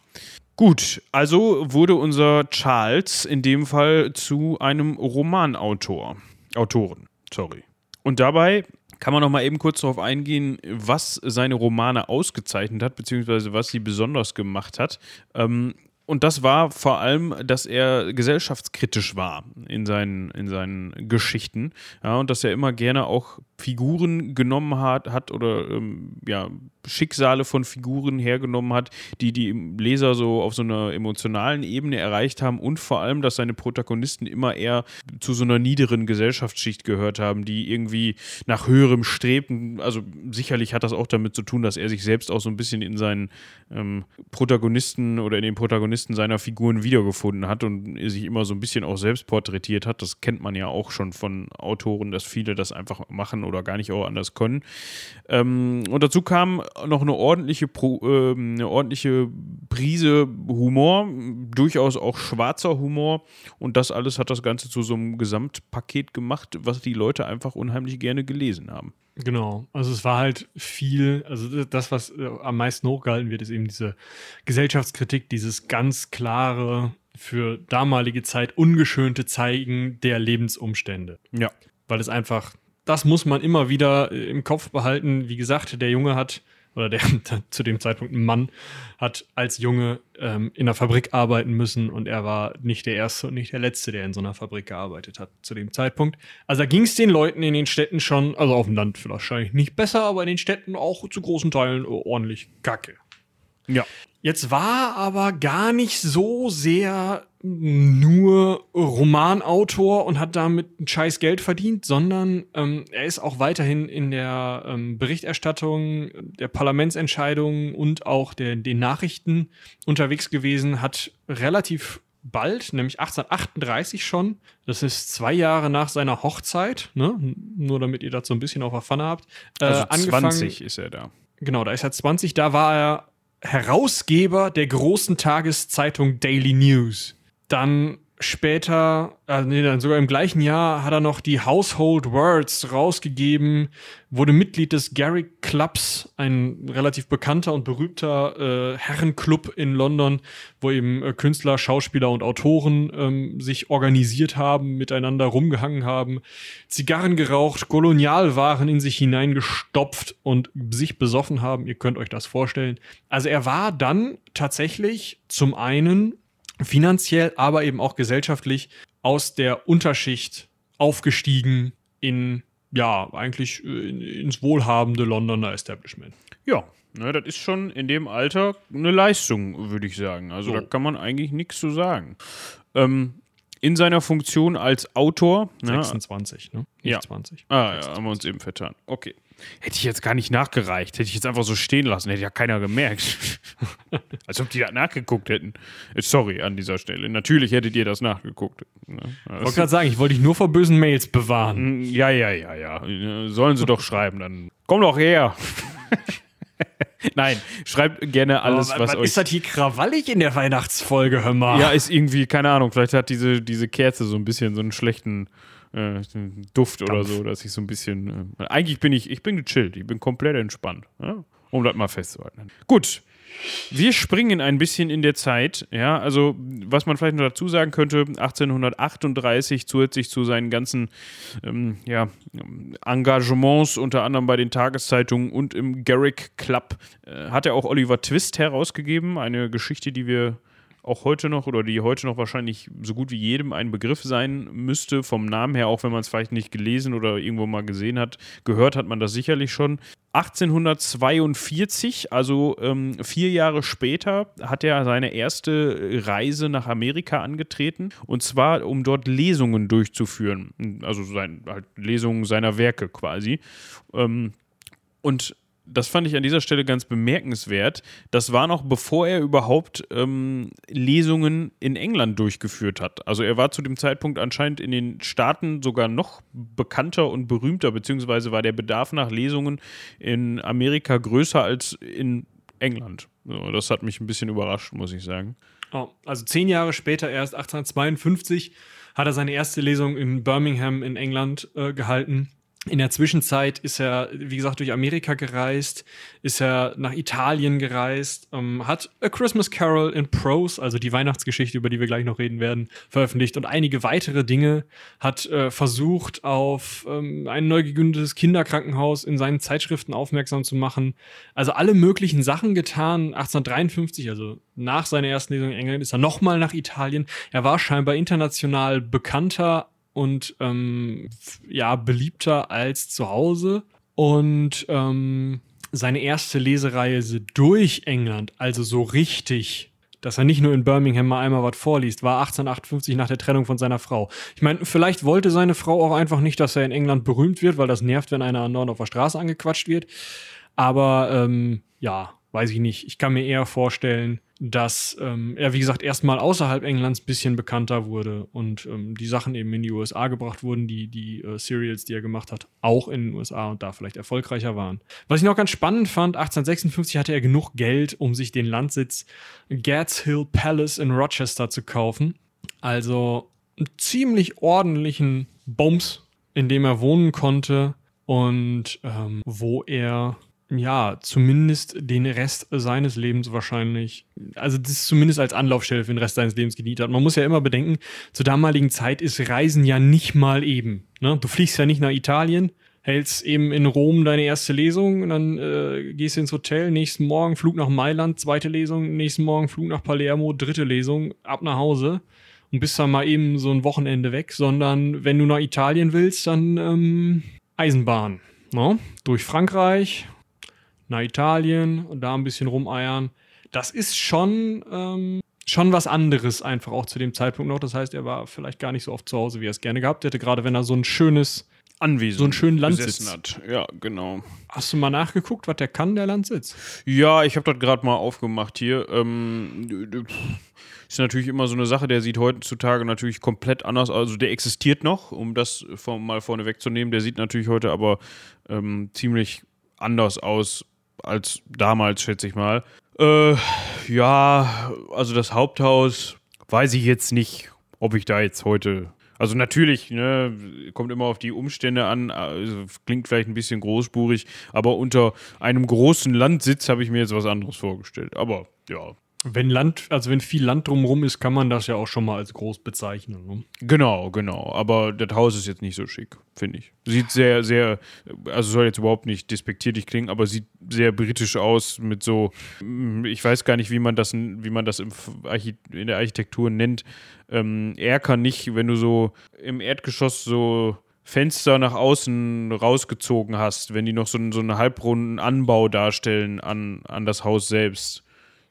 Gut, also wurde unser Charles in dem Fall zu einem Romanautor. Autoren, sorry. Und dabei kann man noch mal eben kurz darauf eingehen, was seine Romane ausgezeichnet hat, beziehungsweise was sie besonders gemacht hat. Ähm, und das war vor allem, dass er gesellschaftskritisch war in seinen, in seinen Geschichten. Ja, und dass er immer gerne auch Figuren genommen hat, hat oder ähm, ja, Schicksale von Figuren hergenommen hat, die die Leser so auf so einer emotionalen Ebene erreicht haben und vor allem, dass seine Protagonisten immer eher zu so einer niederen Gesellschaftsschicht gehört haben, die irgendwie nach höherem strebten. Also sicherlich hat das auch damit zu tun, dass er sich selbst auch so ein bisschen in seinen ähm, Protagonisten oder in den Protagonisten seiner Figuren wiedergefunden hat und sich immer so ein bisschen auch selbst porträtiert hat. Das kennt man ja auch schon von Autoren, dass viele das einfach machen oder gar nicht auch anders können. Ähm, und dazu kam noch eine ordentliche, Pro, äh, eine ordentliche Prise Humor, durchaus auch schwarzer Humor. Und das alles hat das Ganze zu so einem Gesamtpaket gemacht, was die Leute einfach unheimlich gerne gelesen haben. Genau, also es war halt viel, also das, was äh, am meisten hochgehalten wird, ist eben diese Gesellschaftskritik, dieses ganz klare, für damalige Zeit ungeschönte Zeigen der Lebensumstände. Ja. Weil es einfach, das muss man immer wieder äh, im Kopf behalten. Wie gesagt, der Junge hat oder der zu dem Zeitpunkt ein Mann, hat als Junge ähm, in einer Fabrik arbeiten müssen und er war nicht der Erste und nicht der Letzte, der in so einer Fabrik gearbeitet hat zu dem Zeitpunkt. Also da ging es den Leuten in den Städten schon, also auf dem Land wahrscheinlich nicht besser, aber in den Städten auch zu großen Teilen ordentlich kacke. Ja. Jetzt war aber gar nicht so sehr nur Romanautor und hat damit ein scheiß Geld verdient, sondern ähm, er ist auch weiterhin in der ähm, Berichterstattung der Parlamentsentscheidungen und auch der, den Nachrichten unterwegs gewesen, hat relativ bald, nämlich 1838 schon, das ist zwei Jahre nach seiner Hochzeit, ne? nur damit ihr das so ein bisschen auf der Pfanne habt. Äh, also 20 ist er da. Genau, da ist er 20, da war er Herausgeber der großen Tageszeitung Daily News. Dann später, äh, nee, dann sogar im gleichen Jahr hat er noch die Household Words rausgegeben, wurde Mitglied des Gary Clubs, ein relativ bekannter und berühmter äh, Herrenclub in London, wo eben äh, Künstler, Schauspieler und Autoren ähm, sich organisiert haben, miteinander rumgehangen haben, Zigarren geraucht, Kolonialwaren in sich hineingestopft und sich besoffen haben. Ihr könnt euch das vorstellen. Also er war dann tatsächlich zum einen finanziell, aber eben auch gesellschaftlich aus der Unterschicht aufgestiegen in, ja, eigentlich äh, in, ins wohlhabende Londoner Establishment. Ja, ne, das ist schon in dem Alter eine Leistung, würde ich sagen. Also so. da kann man eigentlich nichts zu sagen. Ähm, in seiner Funktion als Autor. 26, ne? ne? Ja. 20. Ah, 26. ja, haben wir uns eben vertan. Okay. Hätte ich jetzt gar nicht nachgereicht. Hätte ich jetzt einfach so stehen lassen. Hätte ja keiner gemerkt. Als ob die da nachgeguckt hätten. Äh, sorry an dieser Stelle. Natürlich hättet ihr das nachgeguckt. Ne? Ich wollte gerade sagen, ich wollte dich nur vor bösen Mails bewahren. Mm, ja, ja, ja, ja. Sollen sie doch schreiben. Dann komm doch her. Nein, schreibt gerne alles, was, was euch. Ist das hier krawallig in der Weihnachtsfolge, hör mal? Ja, ist irgendwie, keine Ahnung, vielleicht hat diese, diese Kerze so ein bisschen so einen schlechten äh, Duft Dampf. oder so, dass ich so ein bisschen. Äh, eigentlich bin ich, ich bin gechillt, ich bin komplett entspannt. Ja? Um das mal festzuhalten. Gut. Wir springen ein bisschen in der Zeit, ja, also was man vielleicht noch dazu sagen könnte, 1838 zusätzlich zu seinen ganzen ähm, ja, Engagements, unter anderem bei den Tageszeitungen und im Garrick Club, äh, hat er auch Oliver Twist herausgegeben, eine Geschichte, die wir auch heute noch oder die heute noch wahrscheinlich so gut wie jedem ein Begriff sein müsste, vom Namen her, auch wenn man es vielleicht nicht gelesen oder irgendwo mal gesehen hat, gehört hat man das sicherlich schon. 1842, also ähm, vier Jahre später, hat er seine erste Reise nach Amerika angetreten und zwar, um dort Lesungen durchzuführen, also sein, halt Lesungen seiner Werke quasi. Ähm, und das fand ich an dieser Stelle ganz bemerkenswert. Das war noch bevor er überhaupt ähm, Lesungen in England durchgeführt hat. Also er war zu dem Zeitpunkt anscheinend in den Staaten sogar noch bekannter und berühmter, beziehungsweise war der Bedarf nach Lesungen in Amerika größer als in England. das hat mich ein bisschen überrascht, muss ich sagen. Oh, also zehn Jahre später, erst 1852, hat er seine erste Lesung in Birmingham in England äh, gehalten In der Zwischenzeit ist er, wie gesagt, durch Amerika gereist, ist er nach Italien gereist, ähm, hat A Christmas Carol in Prose, also die Weihnachtsgeschichte, über die wir gleich noch reden werden, veröffentlicht und einige weitere Dinge, hat äh, versucht, auf ähm, ein neu gegründetes Kinderkrankenhaus in seinen Zeitschriften aufmerksam zu machen. Also alle möglichen Sachen getan. 1853, also nach seiner ersten Lesung in England, ist er nochmal nach Italien. Er war scheinbar international bekannter und ähm, ja, beliebter als zu Hause. Und ähm, seine erste Lesereise durch England, also so richtig, dass er nicht nur in Birmingham mal einmal was vorliest, war 1858 nach der Trennung von seiner Frau. Ich meine, vielleicht wollte seine Frau auch einfach nicht, dass er in England berühmt wird, weil das nervt, wenn einer andauernd auf der Straße angequatscht wird. Aber ähm, ja, weiß ich nicht. Ich kann mir eher vorstellen, dass ähm, er, wie gesagt, erstmal außerhalb Englands ein bisschen bekannter wurde und ähm, die Sachen eben in die USA gebracht wurden, die, die äh, Serials, die er gemacht hat, auch in den USA und da vielleicht erfolgreicher waren. Was ich noch ganz spannend fand, 1856 hatte er genug Geld, um sich den Landsitz Gads Hill Palace in Rochester zu kaufen. Also einen ziemlich ordentlichen Bums, in dem er wohnen konnte und ähm, wo er ja, zumindest den Rest seines Lebens wahrscheinlich, also das zumindest als Anlaufstelle für den Rest seines Lebens gedient hat. Man muss ja immer bedenken, zur damaligen Zeit ist Reisen ja nicht mal eben. Ne? Du fliegst ja nicht nach Italien, hältst eben in Rom deine erste Lesung dann äh, gehst du ins Hotel, nächsten Morgen Flug nach Mailand, zweite Lesung, nächsten Morgen Flug nach Palermo, dritte Lesung, ab nach Hause und bist dann mal eben so ein Wochenende weg, sondern wenn du nach Italien willst, dann ähm, Eisenbahn. Ne? Durch Frankreich, nach Italien und da ein bisschen rumeiern. Das ist schon, ähm, schon was anderes einfach auch zu dem Zeitpunkt noch. Das heißt, er war vielleicht gar nicht so oft zu Hause, wie er es gerne gehabt hätte, gerade wenn er so ein schönes Anwesen so einen schönen Landsitz hat. Ja, genau. Hast du mal nachgeguckt, was der kann, der Landsitz? Ja, ich habe das gerade mal aufgemacht hier. Ähm, ist natürlich immer so eine Sache, der sieht heutzutage natürlich komplett anders aus. Also der existiert noch, um das von, mal vorne wegzunehmen. Der sieht natürlich heute aber ähm, ziemlich anders aus als damals, schätze ich mal. Äh, ja, also das Haupthaus weiß ich jetzt nicht, ob ich da jetzt heute. Also natürlich, ne, kommt immer auf die Umstände an, also klingt vielleicht ein bisschen großspurig, aber unter einem großen Landsitz habe ich mir jetzt was anderes vorgestellt. Aber ja, wenn Land, also wenn viel Land drumherum ist, kann man das ja auch schon mal als groß bezeichnen. Ne? Genau, genau. Aber das Haus ist jetzt nicht so schick, finde ich. Sieht sehr, sehr, also soll jetzt überhaupt nicht despektierlich klingen, aber sieht sehr britisch aus mit so, hm, ich weiß gar nicht, wie man das, wie man das in der Architektur nennt. Ähm, Erker nicht, wenn du so im Erdgeschoss so Fenster nach außen rausgezogen hast, wenn die noch so, so einen halbrunden Anbau darstellen an, an das Haus selbst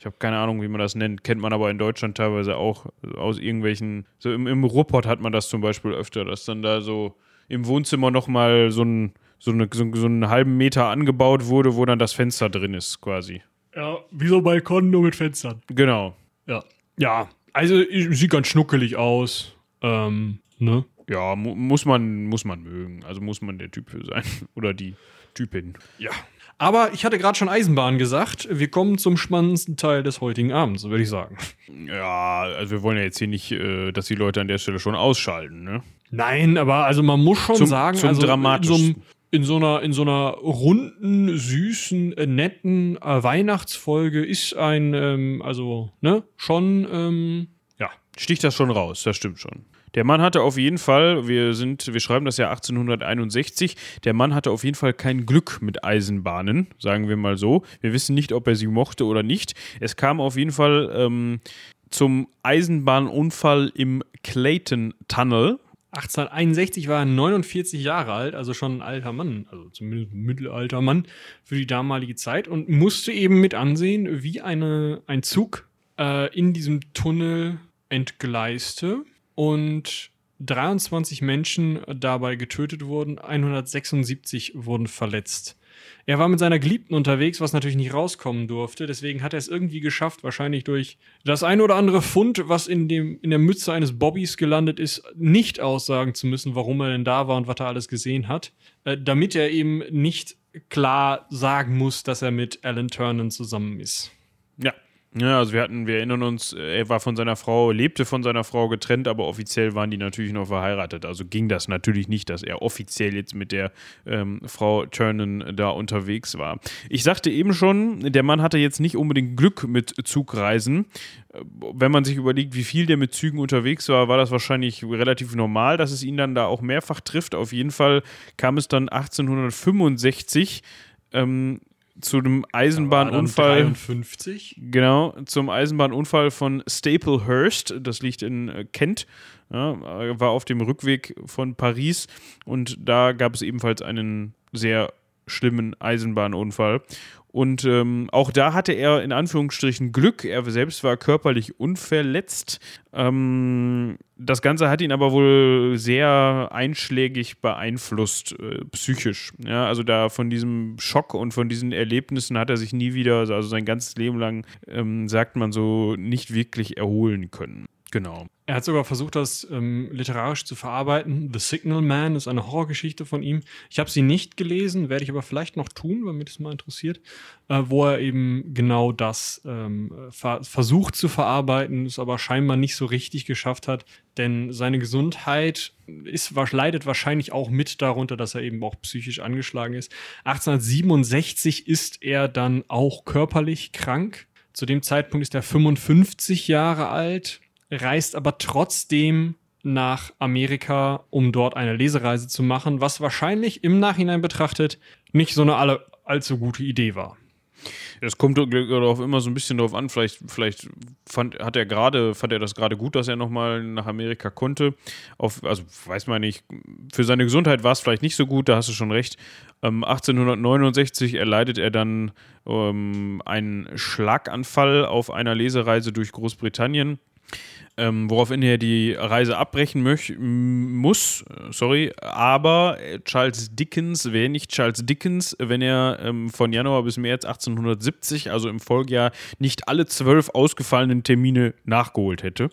habe keine Ahnung, wie man das nennt. Kennt man aber in Deutschland teilweise auch aus irgendwelchen. So im, im Ruhrpott hat man das zum Beispiel öfter, dass dann da so im Wohnzimmer nochmal so, ein, so, eine, so, so einen halben Meter angebaut wurde, wo dann das Fenster drin ist, quasi. Ja, wie so Balkon nur mit Fenstern. Genau. Ja. Ja, also sieht ganz schnuckelig aus. Ähm, ne? Ja, mu muss man, muss man mögen. Also muss man der Typ für sein. Oder die Typin. Ja. Aber ich hatte gerade schon Eisenbahn gesagt. Wir kommen zum spannendsten Teil des heutigen Abends, würde ich sagen. Ja, also wir wollen ja jetzt hier nicht, äh, dass die Leute an der Stelle schon ausschalten, ne? Nein, aber also man muss schon zum, sagen, zum also dramatischsten. in so, in so einer in so einer runden, süßen, äh, netten äh, Weihnachtsfolge ist ein ähm, also ne schon ähm, ja sticht das schon raus. Das stimmt schon. Der Mann hatte auf jeden Fall, wir sind, wir schreiben das Jahr 1861, der Mann hatte auf jeden Fall kein Glück mit Eisenbahnen, sagen wir mal so. Wir wissen nicht, ob er sie mochte oder nicht. Es kam auf jeden Fall ähm, zum Eisenbahnunfall im Clayton Tunnel. 1861 war er 49 Jahre alt, also schon ein alter Mann, also zumindest ein mittelalter Mann für die damalige Zeit und musste eben mit ansehen, wie eine, ein Zug äh, in diesem Tunnel entgleiste und 23 Menschen dabei getötet wurden, 176 wurden verletzt. Er war mit seiner Geliebten unterwegs, was natürlich nicht rauskommen durfte. Deswegen hat er es irgendwie geschafft, wahrscheinlich durch das ein oder andere Fund, was in, dem, in der Mütze eines Bobbys gelandet ist, nicht aussagen zu müssen, warum er denn da war und was er alles gesehen hat. Äh, damit er eben nicht klar sagen muss, dass er mit Alan Turner zusammen ist. Ja, Ja, also wir hatten, wir erinnern uns, er war von seiner Frau, lebte von seiner Frau getrennt, aber offiziell waren die natürlich noch verheiratet. Also ging das natürlich nicht, dass er offiziell jetzt mit der ähm, Frau Turnen da unterwegs war. Ich sagte eben schon, der Mann hatte jetzt nicht unbedingt Glück mit Zugreisen. Wenn man sich überlegt, wie viel der mit Zügen unterwegs war, war das wahrscheinlich relativ normal, dass es ihn dann da auch mehrfach trifft. Auf jeden Fall kam es dann 1865 ähm, zu dem Eisenbahnunfall. 53. Genau, zum Eisenbahnunfall von Staplehurst, das liegt in äh, Kent, ja, war auf dem Rückweg von Paris und da gab es ebenfalls einen sehr schlimmen Eisenbahnunfall. Und ähm, auch da hatte er in Anführungsstrichen Glück. Er selbst war körperlich unverletzt. Ähm, das Ganze hat ihn aber wohl sehr einschlägig beeinflusst, äh, psychisch. Ja, also da von diesem Schock und von diesen Erlebnissen hat er sich nie wieder, also sein ganzes Leben lang, ähm, sagt man so, nicht wirklich erholen können. Genau. Er hat sogar versucht, das ähm, literarisch zu verarbeiten. The Signal Man ist eine Horrorgeschichte von ihm. Ich habe sie nicht gelesen, werde ich aber vielleicht noch tun, weil mich das mal interessiert, äh, wo er eben genau das ähm, ver versucht zu verarbeiten, es aber scheinbar nicht so richtig geschafft hat. Denn seine Gesundheit ist, leidet wahrscheinlich auch mit darunter, dass er eben auch psychisch angeschlagen ist. 1867 ist er dann auch körperlich krank. Zu dem Zeitpunkt ist er 55 Jahre alt reist aber trotzdem nach Amerika, um dort eine Lesereise zu machen, was wahrscheinlich im Nachhinein betrachtet nicht so eine allzu gute Idee war. Es kommt darauf immer so ein bisschen drauf an. Vielleicht, vielleicht fand, hat er gerade, fand er das gerade gut, dass er nochmal nach Amerika konnte. Auf, also weiß man nicht. Für seine Gesundheit war es vielleicht nicht so gut, da hast du schon recht. Ähm, 1869 erleidet er dann ähm, einen Schlaganfall auf einer Lesereise durch Großbritannien ähm, woraufhin er die Reise abbrechen muss, sorry, aber Charles Dickens wäre nicht Charles Dickens, wenn er ähm, von Januar bis März 1870, also im Folgejahr, nicht alle zwölf ausgefallenen Termine nachgeholt hätte.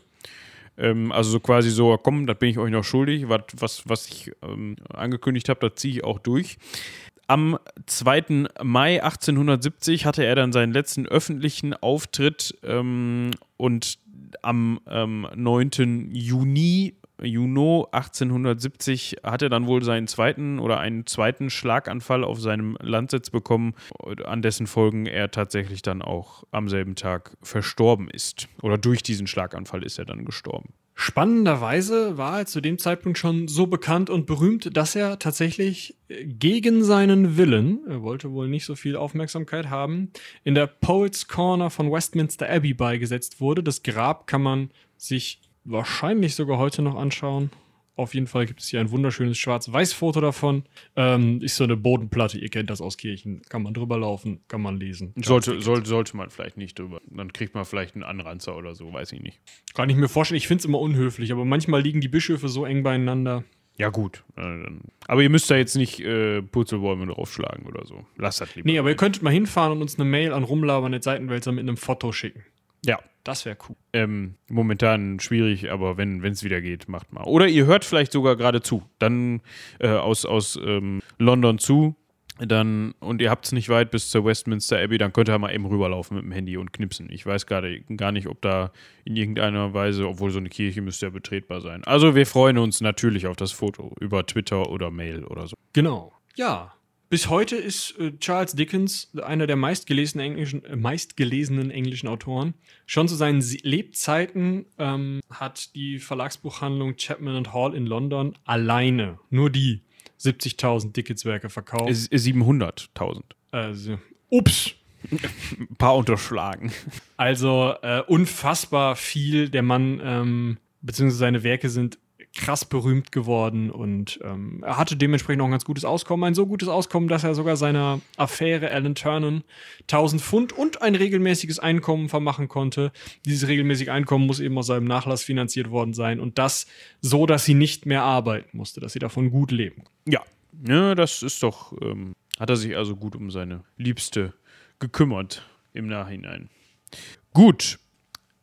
Ähm, also so quasi so, komm, das bin ich euch noch schuldig, was, was, was ich ähm, angekündigt habe, das ziehe ich auch durch. Am 2. Mai 1870 hatte er dann seinen letzten öffentlichen Auftritt ähm, und am ähm, 9. Juni Juno 1870 hat er dann wohl seinen zweiten oder einen zweiten Schlaganfall auf seinem Landsitz bekommen, an dessen Folgen er tatsächlich dann auch am selben Tag verstorben ist. Oder durch diesen Schlaganfall ist er dann gestorben. Spannenderweise war er zu dem Zeitpunkt schon so bekannt und berühmt, dass er tatsächlich gegen seinen Willen, er wollte wohl nicht so viel Aufmerksamkeit haben, in der Poets Corner von Westminster Abbey beigesetzt wurde. Das Grab kann man sich wahrscheinlich sogar heute noch anschauen. Auf jeden Fall gibt es hier ein wunderschönes Schwarz-Weiß-Foto davon. Ähm, ist so eine Bodenplatte, ihr kennt das aus Kirchen. Kann man drüber laufen, kann man lesen. Sollte, soll, sollte man vielleicht nicht drüber. Dann kriegt man vielleicht einen Anranzer oder so, weiß ich nicht. Kann ich mir vorstellen, ich finde es immer unhöflich, aber manchmal liegen die Bischöfe so eng beieinander. Ja, gut. Äh, aber ihr müsst da jetzt nicht äh, Purzelbäume draufschlagen oder so. Lasst das lieber. Nee, aber ihr könntet mal hinfahren und uns eine Mail an rumlabern Seitenwälzer mit einem Foto schicken. Ja. Das wäre cool. Ähm, momentan schwierig, aber wenn es wieder geht, macht mal. Oder ihr hört vielleicht sogar gerade zu. Dann äh, aus, aus ähm, London zu. Dann, und ihr habt es nicht weit bis zur Westminster Abbey, dann könnt ihr mal eben rüberlaufen mit dem Handy und knipsen. Ich weiß gerade gar nicht, ob da in irgendeiner Weise, obwohl so eine Kirche müsste ja betretbar sein. Also wir freuen uns natürlich auf das Foto über Twitter oder Mail oder so. Genau. Ja, bis heute ist äh, Charles Dickens einer der meistgelesenen englischen, äh, meistgelesenen englischen Autoren. Schon zu seinen Lebzeiten ähm, hat die Verlagsbuchhandlung Chapman Hall in London alleine, nur die, 70.000 Dickens-Werke verkauft. 700.000. Also, ups. Ein paar unterschlagen. Also äh, unfassbar viel. Der Mann, ähm, beziehungsweise seine Werke sind krass berühmt geworden und ähm, er hatte dementsprechend auch ein ganz gutes Auskommen. Ein so gutes Auskommen, dass er sogar seiner Affäre Alan Turnen 1000 Pfund und ein regelmäßiges Einkommen vermachen konnte. Dieses regelmäßige Einkommen muss eben aus seinem Nachlass finanziert worden sein und das so, dass sie nicht mehr arbeiten musste, dass sie davon gut leben. Ja, ja das ist doch, ähm, hat er sich also gut um seine Liebste gekümmert im Nachhinein. Gut,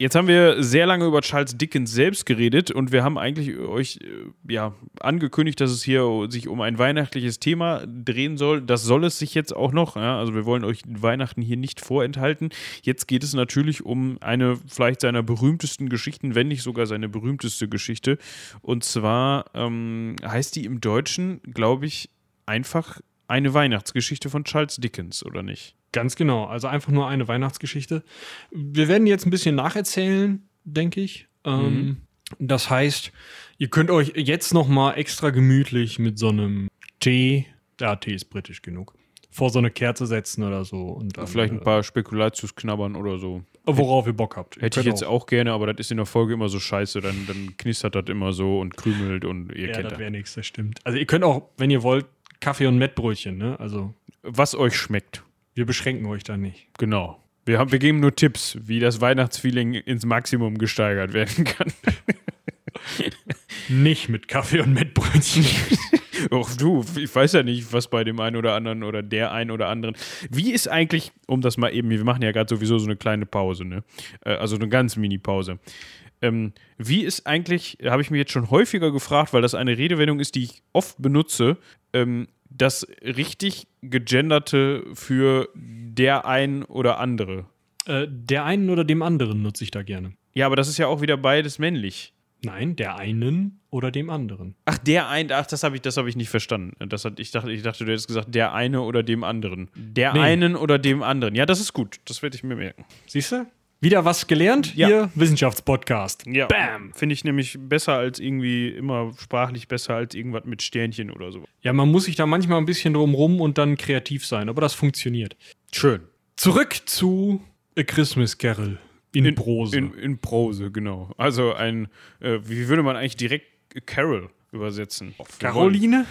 Jetzt haben wir sehr lange über Charles Dickens selbst geredet und wir haben eigentlich euch äh, ja, angekündigt, dass es hier sich um ein weihnachtliches Thema drehen soll. Das soll es sich jetzt auch noch. Ja? Also wir wollen euch Weihnachten hier nicht vorenthalten. Jetzt geht es natürlich um eine vielleicht seiner berühmtesten Geschichten, wenn nicht sogar seine berühmteste Geschichte. Und zwar ähm, heißt die im Deutschen, glaube ich, einfach eine Weihnachtsgeschichte von Charles Dickens, oder nicht? Ganz genau. Also einfach nur eine Weihnachtsgeschichte. Wir werden jetzt ein bisschen nacherzählen, denke ich. Ähm, mhm. Das heißt, ihr könnt euch jetzt noch mal extra gemütlich mit so einem Tee, der Tee ist britisch genug, vor so eine Kerze setzen oder so. Und dann, Vielleicht ein äh, paar Spekulatius knabbern oder so. Worauf ihr Bock habt. Hätte ich jetzt auch. auch. gerne, aber das ist in der Folge immer so scheiße. Dann, dann knistert das immer so und krümelt und ihr ja, kennt das. wäre nichts, das stimmt. Also ihr könnt auch, wenn ihr wollt, Kaffee und Mettbrötchen, ne? Also. Was euch schmeckt. Wir beschränken euch da nicht. Genau. Wir, haben, wir geben nur Tipps, wie das Weihnachtsfeeling ins Maximum gesteigert werden kann. nicht mit Kaffee und Mettbrötchen. Och du, ich weiß ja nicht, was bei dem einen oder anderen oder der einen oder anderen. Wie ist eigentlich, um das mal eben, wir machen ja gerade sowieso so eine kleine Pause, ne? Äh, also eine ganz Mini-Pause. Ähm, wie ist eigentlich, habe ich mir jetzt schon häufiger gefragt, weil das eine Redewendung ist, die ich oft benutze, ähm, das richtig gegenderte für der ein oder andere? Äh, der einen oder dem anderen nutze ich da gerne. Ja, aber das ist ja auch wieder beides männlich. Nein, der einen oder dem anderen. Ach, der ein, ach, das habe ich, hab ich nicht verstanden. Das hat, ich, dachte, ich dachte, du hättest gesagt, der eine oder dem anderen. Der nee. einen oder dem anderen. Ja, das ist gut. Das werde ich mir merken. Siehst du? Wieder was gelernt? Ja. Hier, Wissenschaftspodcast. Ja. Bam! Finde ich nämlich besser als irgendwie, immer sprachlich besser als irgendwas mit Sternchen oder so. Ja, man muss sich da manchmal ein bisschen drum rum und dann kreativ sein, aber das funktioniert. Schön. Zurück zu A Christmas Carol in, in Prose. In, in, Prose, genau. Also ein, äh, wie würde man eigentlich direkt Carol übersetzen? Caroline?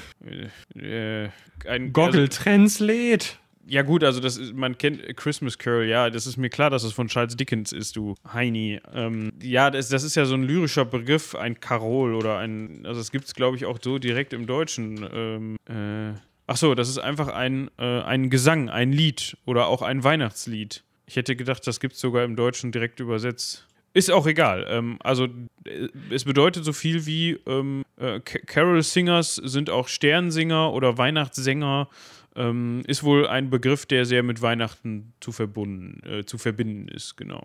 Äh, ein, Goggle also, Translate. Ja, gut, also das ist, man kennt Christmas Carol, ja, das ist mir klar, dass es von Charles Dickens ist, du Heini. Ähm, ja, das, das, ist ja so ein lyrischer Begriff, ein Karol oder ein, also das gibt es, glaube ich, auch so direkt im Deutschen. Ähm, äh, ach so, das ist einfach ein, äh, ein Gesang, ein Lied oder auch ein Weihnachtslied. Ich hätte gedacht, das gibt es sogar im Deutschen direkt übersetzt. Ist auch egal. Ähm, also äh, es bedeutet so viel wie ähm, äh, Carol Singers sind auch Sternsinger oder Weihnachtssänger ähm, ist wohl ein Begriff, der sehr mit Weihnachten zu, verbunden, äh, zu verbinden ist, genau.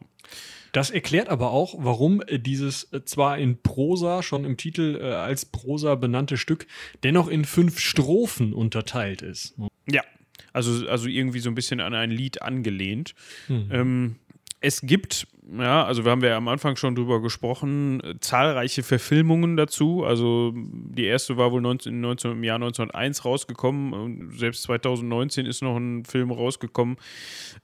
Das erklärt aber auch, warum dieses äh, zwar in Prosa, schon im Titel äh, als Prosa benannte Stück, dennoch in fünf Strophen unterteilt ist. Ja, also, also irgendwie so ein bisschen an ein Lied angelehnt. Mhm. Ähm, es gibt, ja, also wir haben ja am Anfang schon drüber gesprochen, zahlreiche Verfilmungen dazu. Also die erste war wohl 19, 19, im Jahr 1901 rausgekommen und selbst 2019 ist noch ein Film rausgekommen.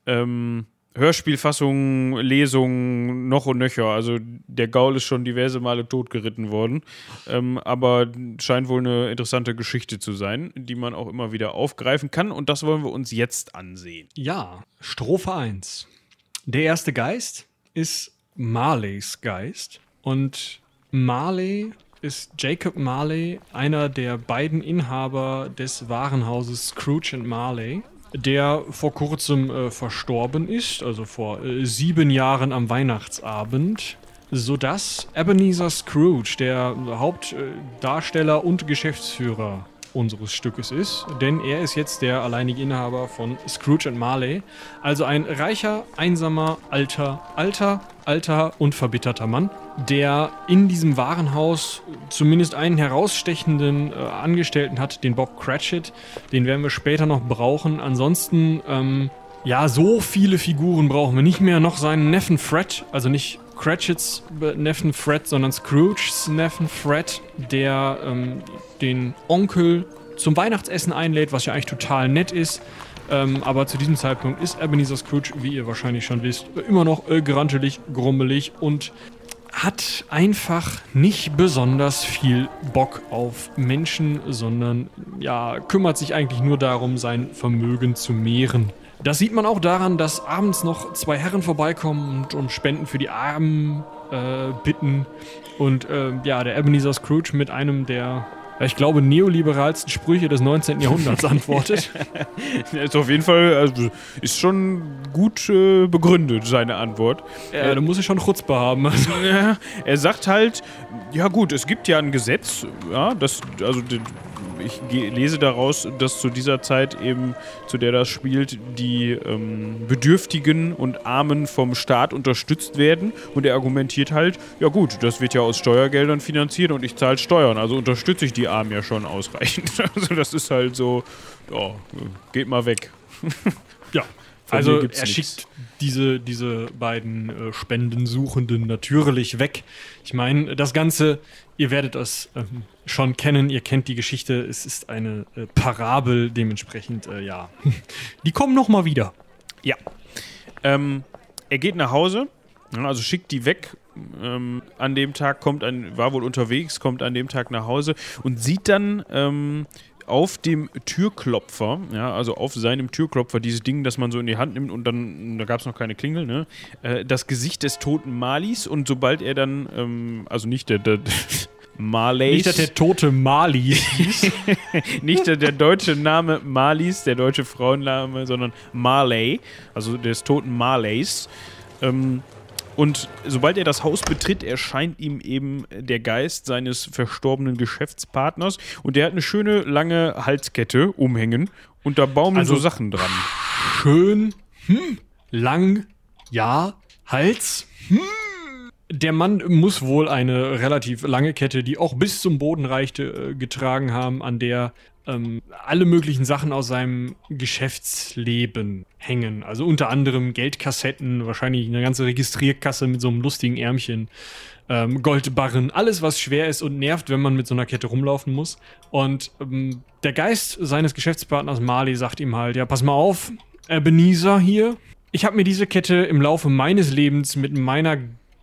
Ähm, Hörspielfassungen, Lesungen, noch und nöcher. Also der Gaul ist schon diverse Male totgeritten worden. Ähm, aber scheint wohl eine interessante Geschichte zu sein, die man auch immer wieder aufgreifen kann. Und das wollen wir uns jetzt ansehen. Ja, Strophe 1. Der erste Geist ist Marleys Geist. Und Marley ist Jacob Marley, einer der beiden Inhaber des Warenhauses Scrooge and Marley, der vor kurzem äh, verstorben ist, also vor äh, sieben Jahren am Weihnachtsabend, sodass Ebenezer Scrooge, der Hauptdarsteller und Geschäftsführer unseres Stückes ist, denn er ist jetzt der alleinige Inhaber von Scrooge and Marley, also ein reicher, einsamer, alter, alter, alter und verbitterter Mann, der in diesem Warenhaus zumindest einen herausstechenden äh, Angestellten hat, den Bob Cratchit, den werden wir später noch brauchen. Ansonsten, ähm, ja, so viele Figuren brauchen wir nicht mehr, noch seinen Neffen Fred, also nicht Cratchits Neffen Fred, sondern Scrooges Neffen Fred, der ähm, den Onkel zum Weihnachtsessen einlädt, was ja eigentlich total nett ist. Ähm, aber zu diesem Zeitpunkt ist Ebenezer Scrooge, wie ihr wahrscheinlich schon wisst, immer noch äh, grantelig, grummelig und hat einfach nicht besonders viel Bock auf Menschen, sondern ja, kümmert sich eigentlich nur darum, sein Vermögen zu mehren. Das sieht man auch daran, dass abends noch zwei Herren vorbeikommen und um Spenden für die Armen äh, bitten. Und äh, ja, der Ebenezer Scrooge mit einem der ich glaube, neoliberalsten Sprüche des 19. Jahrhunderts antwortet. ist auf jeden Fall, also, ist schon gut äh, begründet, seine Antwort. Ja, da muss ich schon Chutzpe haben. Er sagt halt, ja gut, es gibt ja ein Gesetz, ja, das, also ich lese daraus, dass zu dieser Zeit eben, zu der das spielt, die ähm, Bedürftigen und Armen vom Staat unterstützt werden. Und er argumentiert halt, ja gut, das wird ja aus Steuergeldern finanziert und ich zahle Steuern, also unterstütze ich die Armen ja schon ausreichend. Also das ist halt so, oh, geht mal weg. ja, also er nichts. schickt diese, diese beiden äh, Spendensuchenden natürlich weg. Ich meine, das Ganze, ihr werdet es ähm, schon kennen, ihr kennt die Geschichte, es ist eine äh, Parabel, dementsprechend, äh, ja. die kommen nochmal wieder. Ja. Ähm, er geht nach Hause, also schickt die weg. Ähm, an dem Tag kommt ein, war wohl unterwegs, kommt an dem Tag nach Hause und sieht dann ähm, auf dem Türklopfer, ja, also auf seinem Türklopfer, dieses Ding, das man so in die Hand nimmt und dann, da gab es noch keine Klingel, ne, äh, das Gesicht des toten Malis und sobald er dann, ähm, also nicht der, der Marleys. Nicht, dass der tote Mali Nicht der, der, deutsche Name Malis, der deutsche Frauenname, sondern Marley, also des toten Marleys. Ähm, und sobald er das Haus betritt, erscheint ihm eben der Geist seines verstorbenen Geschäftspartners. Und der hat eine schöne lange Halskette umhängen. Und da baumeln also so Sachen dran. Schön, hm, lang, ja, Hals, hm. Der Mann muss wohl eine relativ lange Kette, die auch bis zum Boden reichte, äh, getragen haben, an der ähm, alle möglichen Sachen aus seinem Geschäftsleben hängen. Also unter anderem Geldkassetten, wahrscheinlich eine ganze Registrierkasse mit so einem lustigen Ärmchen, ähm, Goldbarren, alles was schwer ist und nervt, wenn man mit so einer Kette rumlaufen muss. Und ähm, der Geist seines Geschäftspartners Marley sagt ihm halt, ja, pass mal auf, Ebenezer hier. Ich habe mir diese Kette im Laufe meines Lebens mit meiner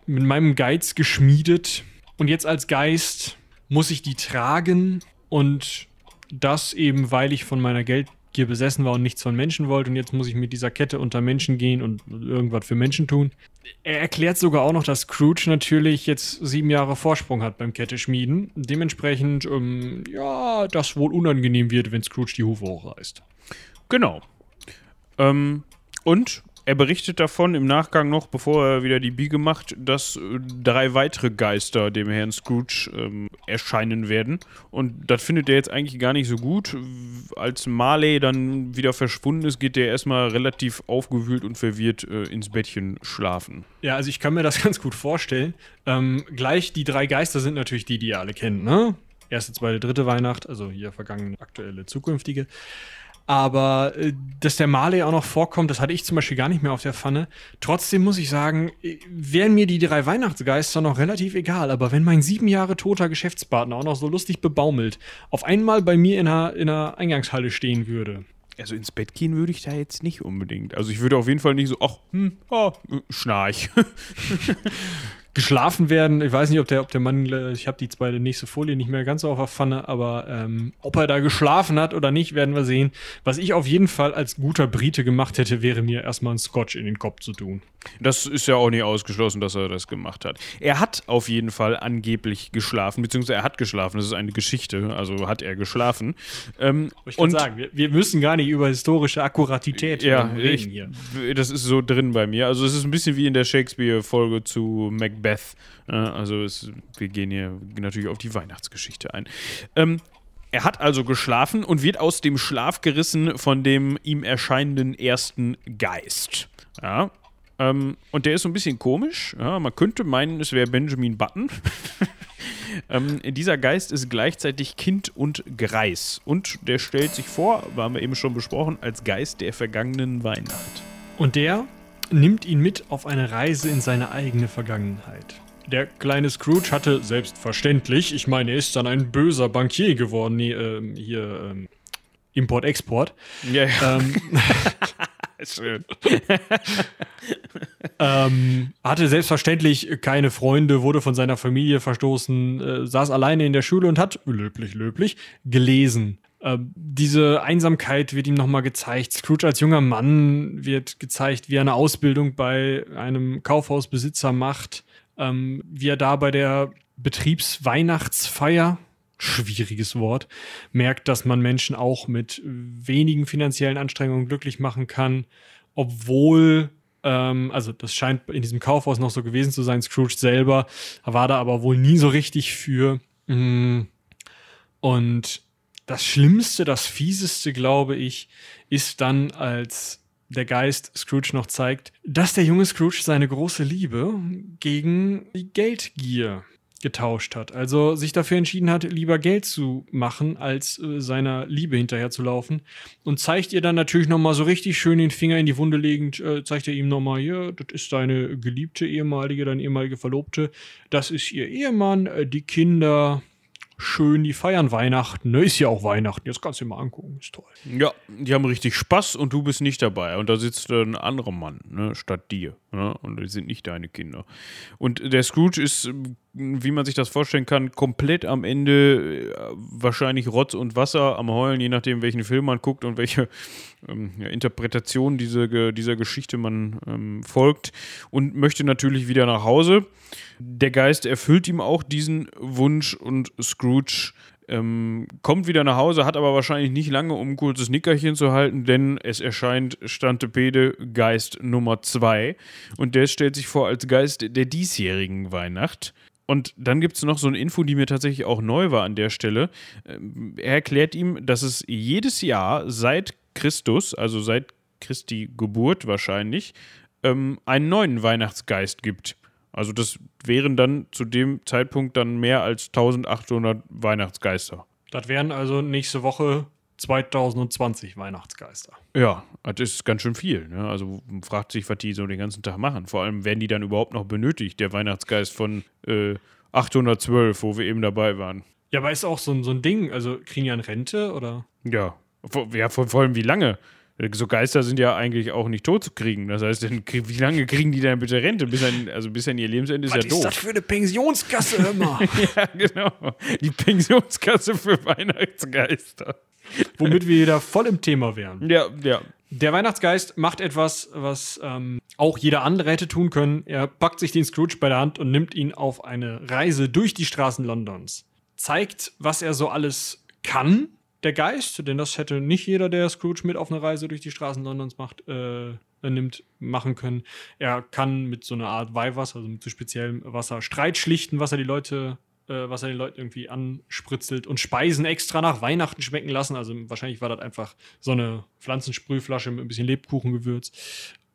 mit meinem Geiz geschmiedet und jetzt als Geist muss ich die tragen und das eben, weil ich von meiner Geldgier besessen war und nichts von Menschen wollte. Und jetzt muss ich mit dieser Kette unter Menschen gehen und irgendwas für Menschen tun. Er erklärt sogar auch noch, dass Scrooge natürlich jetzt sieben Jahre Vorsprung hat beim Kette schmieden. Dementsprechend, ähm, ja, das wohl unangenehm wird, wenn Scrooge die Hufe hochreißt. Genau. Ähm, und er berichtet davon im Nachgang noch, bevor er wieder die Biege macht, dass äh, drei weitere Geister dem Herrn Scrooge ähm, erscheinen werden. Und das findet er jetzt eigentlich gar nicht so gut. Als Marley dann wieder verschwunden ist, geht er erstmal relativ aufgewühlt und verwirrt äh, ins Bettchen schlafen. Ja, also ich kann mir das ganz gut vorstellen. Ähm, gleich die drei Geister sind natürlich die, die ihr alle kennt, ne? Erste, zweite, dritte Weihnacht, also hier vergangene, aktuelle, zukünftige. Aber äh, dass der Marley auch noch vorkommt, das hatte ich zum Beispiel gar nicht mehr auf der Pfanne. Trotzdem muss ich sagen, äh, wären mir die drei Weihnachtsgeister noch relativ egal. Aber wenn mein sieben Jahre toter Geschäftspartner auch noch so lustig bebaumelt, auf einmal bei mir in einer, in einer Eingangshalle stehen würde. Also ins Bett gehen würde ich da jetzt nicht unbedingt. Also ich würde auf jeden Fall nicht so, ach, hm, oh, schnarch. geschlafen werden. Ich weiß nicht, ob der, ob der Mann, ich habe die zweite nächste Folie nicht mehr ganz so auf der Pfanne, aber ähm, ob er da geschlafen hat oder nicht, werden wir sehen. Was ich auf jeden Fall als guter Brite gemacht hätte, wäre mir erstmal einen Scotch in den Kopf zu tun. Das ist ja auch nicht ausgeschlossen, dass er das gemacht hat. Er hat auf jeden Fall angeblich geschlafen, beziehungsweise er hat geschlafen. Das ist eine Geschichte, also hat er geschlafen. Ähm, ich und sagen, wir, wir, müssen gar nicht über historische Akkuratität ja, reden hier. Das ist so drin bei mir. Also es ist ein bisschen wie in der Shakespeare-Folge zu Macbeth. Also es, wir gehen hier natürlich auf die Weihnachtsgeschichte ein. Ähm, er hat also geschlafen und wird aus dem Schlaf gerissen von dem ihm erscheinenden ersten Geist. Ja, ähm, und der ist so ein bisschen komisch. Ja, man könnte meinen, es wäre Benjamin Button. ähm, dieser Geist ist gleichzeitig Kind und Greis. Und der stellt sich vor, haben wir eben schon besprochen, als Geist der vergangenen Weihnacht. Und der nimmt ihn mit auf eine Reise in seine eigene Vergangenheit. Der kleine Scrooge hatte selbstverständlich, ich meine, er ist dann ein böser Bankier geworden, nee, ähm, hier ähm, Import-Export. Ja, ja. Ähm, Schön. ähm, hatte selbstverständlich keine Freunde, wurde von seiner Familie verstoßen, äh, saß alleine in der Schule und hat, löblich, löblich, gelesen. Ähm, diese Einsamkeit wird ihm nochmal gezeigt. Scrooge als junger Mann wird gezeigt, wie er eine Ausbildung bei einem Kaufhausbesitzer macht, ähm, wie er da bei der Betriebsweihnachtsfeier schwieriges Wort, merkt, dass man Menschen auch mit wenigen finanziellen Anstrengungen glücklich machen kann, obwohl, ähm, also das scheint in diesem Kaufhaus noch so gewesen zu sein, Scrooge selber war da aber wohl nie so richtig für. Mm. Und das Schlimmste, das Fieseste, glaube ich, ist dann, als der Geist Scrooge noch zeigt, dass der junge Scrooge seine große Liebe gegen die Geldgier getauscht hat. Also sich dafür entschieden hat, lieber Geld zu machen, als äh, seiner Liebe hinterherzulaufen. Und zeigt ihr dann natürlich nochmal so richtig schön den Finger in die Wunde legend, äh, zeigt er ihm nochmal, hier, das ist deine geliebte ehemalige, deine ehemalige Verlobte, das ist ihr Ehemann, äh, die Kinder, schön, die feiern Weihnachten. Ne? Ist ja auch Weihnachten, jetzt kannst du dir mal angucken, ist toll. Ja, die haben richtig Spaß und du bist nicht dabei. Und da sitzt ein anderer Mann, ne, statt dir. Ne? Und die sind nicht deine Kinder. Und der Scrooge ist, wie man sich das vorstellen kann, komplett am Ende äh, wahrscheinlich Rotz und Wasser am Heulen, je nachdem, welchen Film man guckt und welche ähm, ja, Interpretation diese, dieser Geschichte man ähm, folgt. Und möchte natürlich wieder nach Hause. Der Geist erfüllt ihm auch diesen Wunsch und Scrooge ähm, kommt wieder nach Hause, hat aber wahrscheinlich nicht lange, um ein kurzes Nickerchen zu halten, denn es erscheint Stantepede Geist Nummer 2 und der stellt sich vor als Geist der diesjährigen Weihnacht. Und dann gibt es noch so eine Info, die mir tatsächlich auch neu war an der Stelle. Ähm, er erklärt ihm, dass es jedes Jahr seit Christus, also seit Christi Geburt wahrscheinlich, ähm, einen neuen Weihnachtsgeist gibt. Also das wären dann zu dem Zeitpunkt dann mehr als 1800 Weihnachtsgeister. Das wären also nächste Woche 2020 Weihnachtsgeister. Ja, das ist ganz schön viel. Ne? Also man fragt sich, was die so den ganzen Tag machen. Vor allem, werden die dann überhaupt noch benötigt, der Weihnachtsgeist von äh, 812, wo wir eben dabei waren. Ja, aber ist auch so, so ein Ding, also kriegen die eine Rente oder? Ja, ja vor, vor allem wie lange? So Geister sind ja eigentlich auch nicht tot zu kriegen. Das heißt, wie lange kriegen die denn bitte Rente? Bis an, also bis an ihr Lebensende ist Was ja doof. Was ist das für eine Pensionskasse immer? ja, genau. Die Pensionskasse für Weihnachtsgeister. Womit wir wieder voll im Thema wären. Ja, ja. Der Weihnachtsgeist macht etwas, was ähm, auch jeder andere hätte tun können. Er packt sich den Scrooge bei der Hand und nimmt ihn auf eine Reise durch die Straßen Londons. Zeigt, was er so alles kann der Geist, denn das hätte nicht jeder, der Scrooge mit auf eine Reise durch die Straßen Londons macht, äh, nimmt, machen können. Er kann mit so einer Art Weihwasser, also mit so speziellem Wasser, Streit schlichten, was er die Leute, äh, was er den Leuten irgendwie anspritzelt und Speisen extra nach Weihnachten schmecken lassen. Also wahrscheinlich war das einfach so eine Pflanzensprühflasche mit ein bisschen Lebkuchengewürz.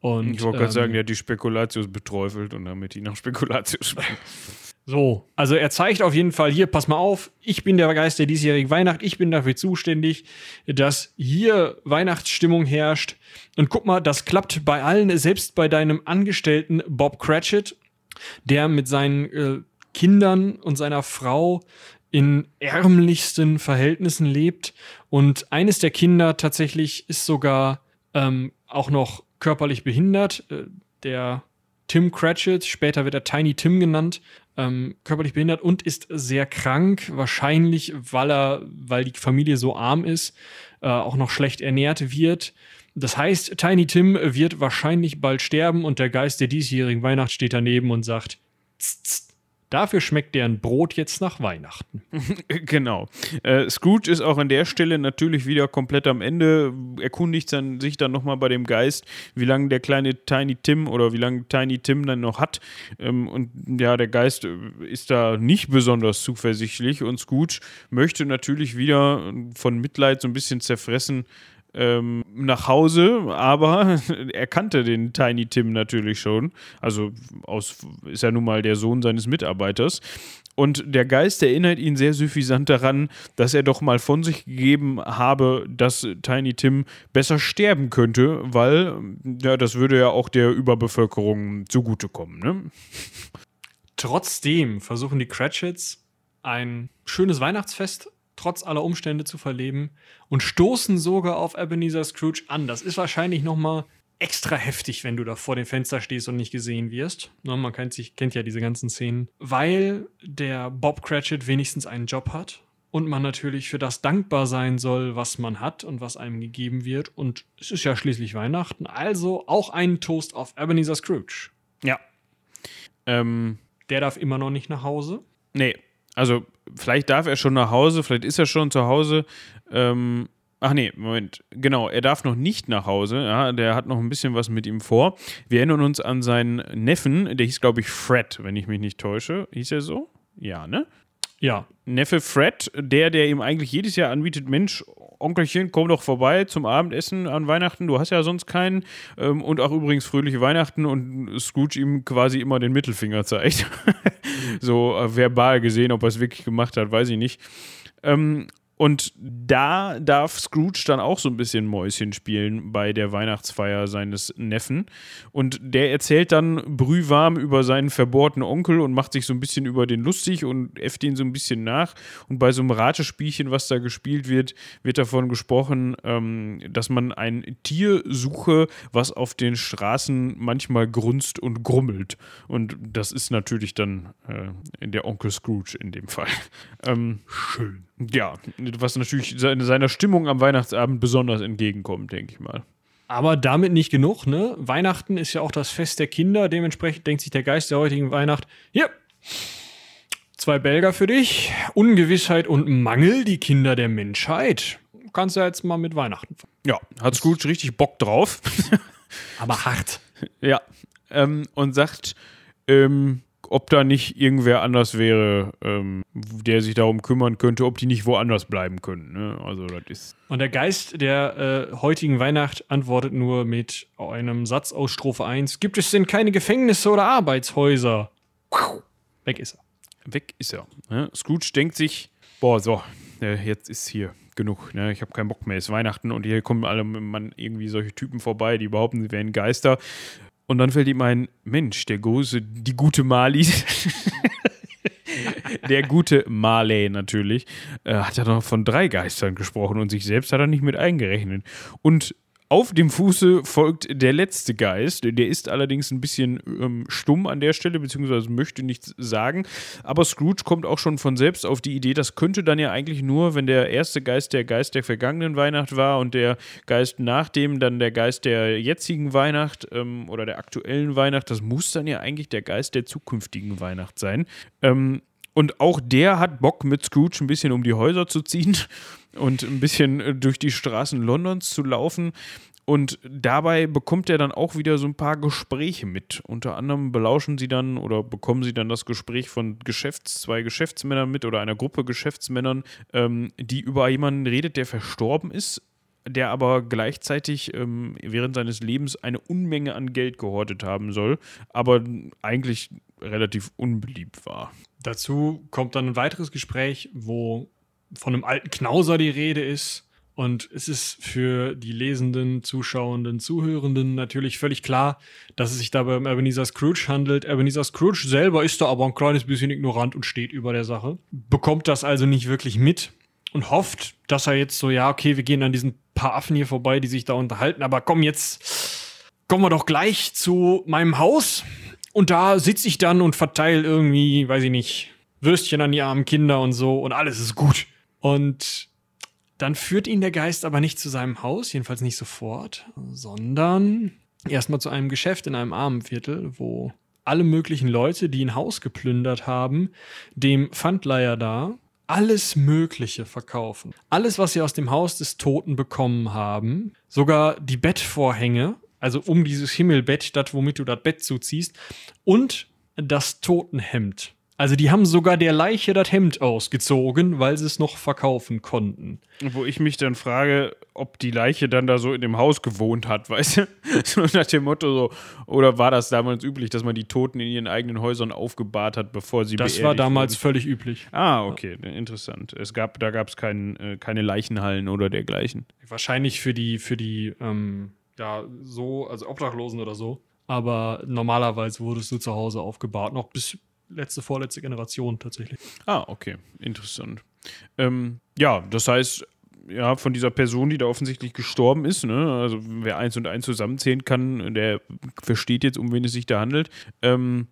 Und, ich wollte ähm, gerade sagen, der hat die Spekulatius beträufelt und damit die nach Spekulatius schmecken. So, also er zeigt auf jeden Fall hier, pass mal auf, ich bin der Geist der diesjährigen Weihnacht, ich bin dafür zuständig, dass hier Weihnachtsstimmung herrscht. Und guck mal, das klappt bei allen, selbst bei deinem Angestellten Bob Cratchit, der mit seinen äh, Kindern und seiner Frau in ärmlichsten Verhältnissen lebt. Und eines der Kinder tatsächlich ist sogar ähm, auch noch körperlich behindert. Äh, der Tim Cratchit, später wird er Tiny Tim genannt, ähm, körperlich behindert und ist sehr krank, wahrscheinlich, weil er, weil die Familie so arm ist, äh, auch noch schlecht ernährt wird. Das heißt, Tiny Tim wird wahrscheinlich bald sterben und der Geist der diesjährigen Weihnacht steht daneben und sagt, tss, tss, Dafür schmeckt deren Brot jetzt nach Weihnachten. genau. Äh, Scrooge ist auch an der Stelle natürlich wieder komplett am Ende, erkundigt dann, sich dann nochmal bei dem Geist, wie lange der kleine Tiny Tim oder wie lange Tiny Tim dann noch hat. Ähm, und ja, der Geist äh, ist da nicht besonders zuversichtlich und Scrooge möchte natürlich wieder von Mitleid so ein bisschen zerfressen ähm, nach Hause, aber er kannte den Tiny Tim natürlich schon. Also aus, ist ja nun mal der Sohn seines Mitarbeiters. Und der Geist erinnert ihn sehr suffisant daran, dass er doch mal von sich gegeben habe, dass Tiny Tim besser sterben könnte, weil ja, das würde ja auch der Überbevölkerung zugutekommen. Ne? Trotzdem versuchen die Cratchits ein schönes Weihnachtsfest trotz aller Umstände zu verleben und stoßen sogar auf Ebenezer Scrooge an. Das ist wahrscheinlich noch mal extra heftig, wenn du da vor dem Fenster stehst und nicht gesehen wirst. Ne, man kennt, sich, kennt ja diese ganzen Szenen. Weil der Bob Cratchit wenigstens einen Job hat und man natürlich für das dankbar sein soll, was man hat und was einem gegeben wird. Und es ist ja schließlich Weihnachten, also auch einen Toast auf Ebenezer Scrooge. Ja. Ähm, der darf immer noch nicht nach Hause. Nee, Also, vielleicht darf er schon nach Hause, vielleicht ist er schon zu Hause. Ähm, Ach nee, Moment. Genau, er darf noch nicht nach Hause. Ja, der hat noch ein bisschen was mit ihm vor. Wir erinnern uns an seinen Neffen, der hieß, glaube ich, Fred, wenn ich mich nicht täusche. Hieß er so? Ja, ne? Ja. Neffe Fred, der, der ihm eigentlich jedes Jahr anbietet, Mensch, Onkelchen, komm doch vorbei zum Abendessen an Weihnachten, du hast ja sonst keinen. Ähm, und auch übrigens fröhliche Weihnachten und Scrooge ihm quasi immer den Mittelfinger zeigt. so äh, verbal gesehen, ob er es wirklich gemacht hat, weiß ich nicht. Und da darf Scrooge dann auch so ein bisschen Mäuschen spielen bei der Weihnachtsfeier seines Neffen. Und der erzählt dann brühwarm über seinen verbohrten Onkel und macht sich so ein bisschen über den lustig und äfft ihn so ein bisschen nach. Und bei so einem Ratespielchen, was da gespielt wird, wird davon gesprochen, ähm, dass man ein Tier suche, was auf den Straßen manchmal grunzt und grummelt. Und das ist natürlich dann äh, der Onkel Scrooge in dem Fall. Ähm, Schön. Ja, was natürlich seiner Stimmung am Weihnachtsabend besonders entgegenkommt, denke ich mal. Aber damit nicht genug, ne? Weihnachten ist ja auch das Fest der Kinder. Dementsprechend denkt sich der Geist der heutigen Weihnacht: Hier, zwei Belger für dich. Ungewissheit und Mangel, die Kinder der Menschheit. Kannst du ja jetzt mal mit Weihnachten. fangen. Ja, hat Scrooge richtig Bock drauf. Aber hart. ja. Ähm, und sagt, ähm, ob da nicht irgendwer anders wäre, ähm, der sich darum kümmern könnte, ob die nicht woanders bleiben können. Ne? Also, das ist. Und der Geist der äh, heutigen Weihnacht antwortet nur mit einem Satz aus Strophe 1. Gibt es denn keine Gefängnisse oder Arbeitshäuser? Weg ist er. Weg ist er. Ne? Scrooge denkt sich, boah, so, äh, jetzt ist hier genug. Ne? Ich habe keinen Bock mehr. Es ist Weihnachten und hier kommen alle Mann irgendwie solche Typen vorbei, die behaupten, sie wären Geister. Und dann fällt ihm ein, Mensch, der große, die gute Mali, der gute Marley natürlich, äh, hat ja noch von drei Geistern gesprochen und sich selbst hat er nicht mit eingerechnet. Und auf dem Fuße folgt der letzte Geist. Der ist allerdings ein bisschen ähm, stumm an der Stelle, beziehungsweise möchte nichts sagen. Aber Scrooge kommt auch schon von selbst auf die Idee, das könnte dann ja eigentlich nur, wenn der erste Geist der Geist der vergangenen Weihnacht war und der Geist nach dem dann der Geist der jetzigen Weihnacht ähm, oder der aktuellen Weihnacht, das muss dann ja eigentlich der Geist der zukünftigen Weihnacht sein. Ähm, und auch der hat Bock, mit Scrooge ein bisschen um die Häuser zu ziehen und ein bisschen äh, durch die Straßen Londons zu laufen. Und dabei bekommt er dann auch wieder so ein paar Gespräche mit. Unter anderem belauschen sie dann oder bekommen sie dann das Gespräch von Geschäfts-, zwei Geschäftsmännern mit oder einer Gruppe Geschäftsmännern, ähm, die über jemanden redet, der verstorben ist, der aber gleichzeitig ähm, während seines Lebens eine Unmenge an Geld gehortet haben soll, aber eigentlich relativ unbeliebt war. Dazu kommt dann ein weiteres Gespräch, wo von einem alten Knauser die Rede ist. Und es ist für die Lesenden, Zuschauenden, Zuhörenden natürlich völlig klar, dass es sich dabei um Ebenezer Scrooge handelt. Ebenezer Scrooge selber ist da aber ein kleines bisschen ignorant und steht über der Sache. Bekommt das also nicht wirklich mit und hofft, dass er jetzt so, ja, okay, wir gehen an diesen paar Affen hier vorbei, die sich da unterhalten, aber komm, jetzt kommen wir doch gleich zu meinem Haus. Und da sitze ich dann und verteile irgendwie, weiß ich nicht, Würstchen an die armen Kinder und so und alles ist gut. Und dann führt ihn der Geist aber nicht zu seinem Haus, jedenfalls nicht sofort, sondern erstmal zu einem Geschäft in einem Armenviertel, wo alle möglichen Leute, die ein Haus geplündert haben, dem Pfandleiher da alles Mögliche verkaufen. Alles, was sie aus dem Haus des Toten bekommen haben, sogar die Bettvorhänge, also um dieses Himmelbett, das womit du das Bett zuziehst, und das Totenhemd. Also die haben sogar der Leiche das Hemd ausgezogen, weil sie es noch verkaufen konnten. Wo ich mich dann frage, ob die Leiche dann da so in dem Haus gewohnt hat, weißt du? So nach dem Motto so, oder war das damals üblich, dass man die Toten in ihren eigenen Häusern aufgebahrt hat, bevor sie Das war damals wurden? völlig üblich. Ah, okay, interessant. Es gab, da gab es kein, äh, keine Leichenhallen oder dergleichen. Wahrscheinlich für die, für die, ähm, ja, so, also Obdachlosen oder so. Aber normalerweise wurdest du zu Hause aufgebahrt, noch bis letzte, vorletzte Generation tatsächlich. Ah, okay, interessant. Ähm, ja, das heißt, ja, von dieser Person, die da offensichtlich gestorben ist, ne, also wer eins und eins zusammenzählen kann, der versteht jetzt, um wen es sich da handelt. Ähm,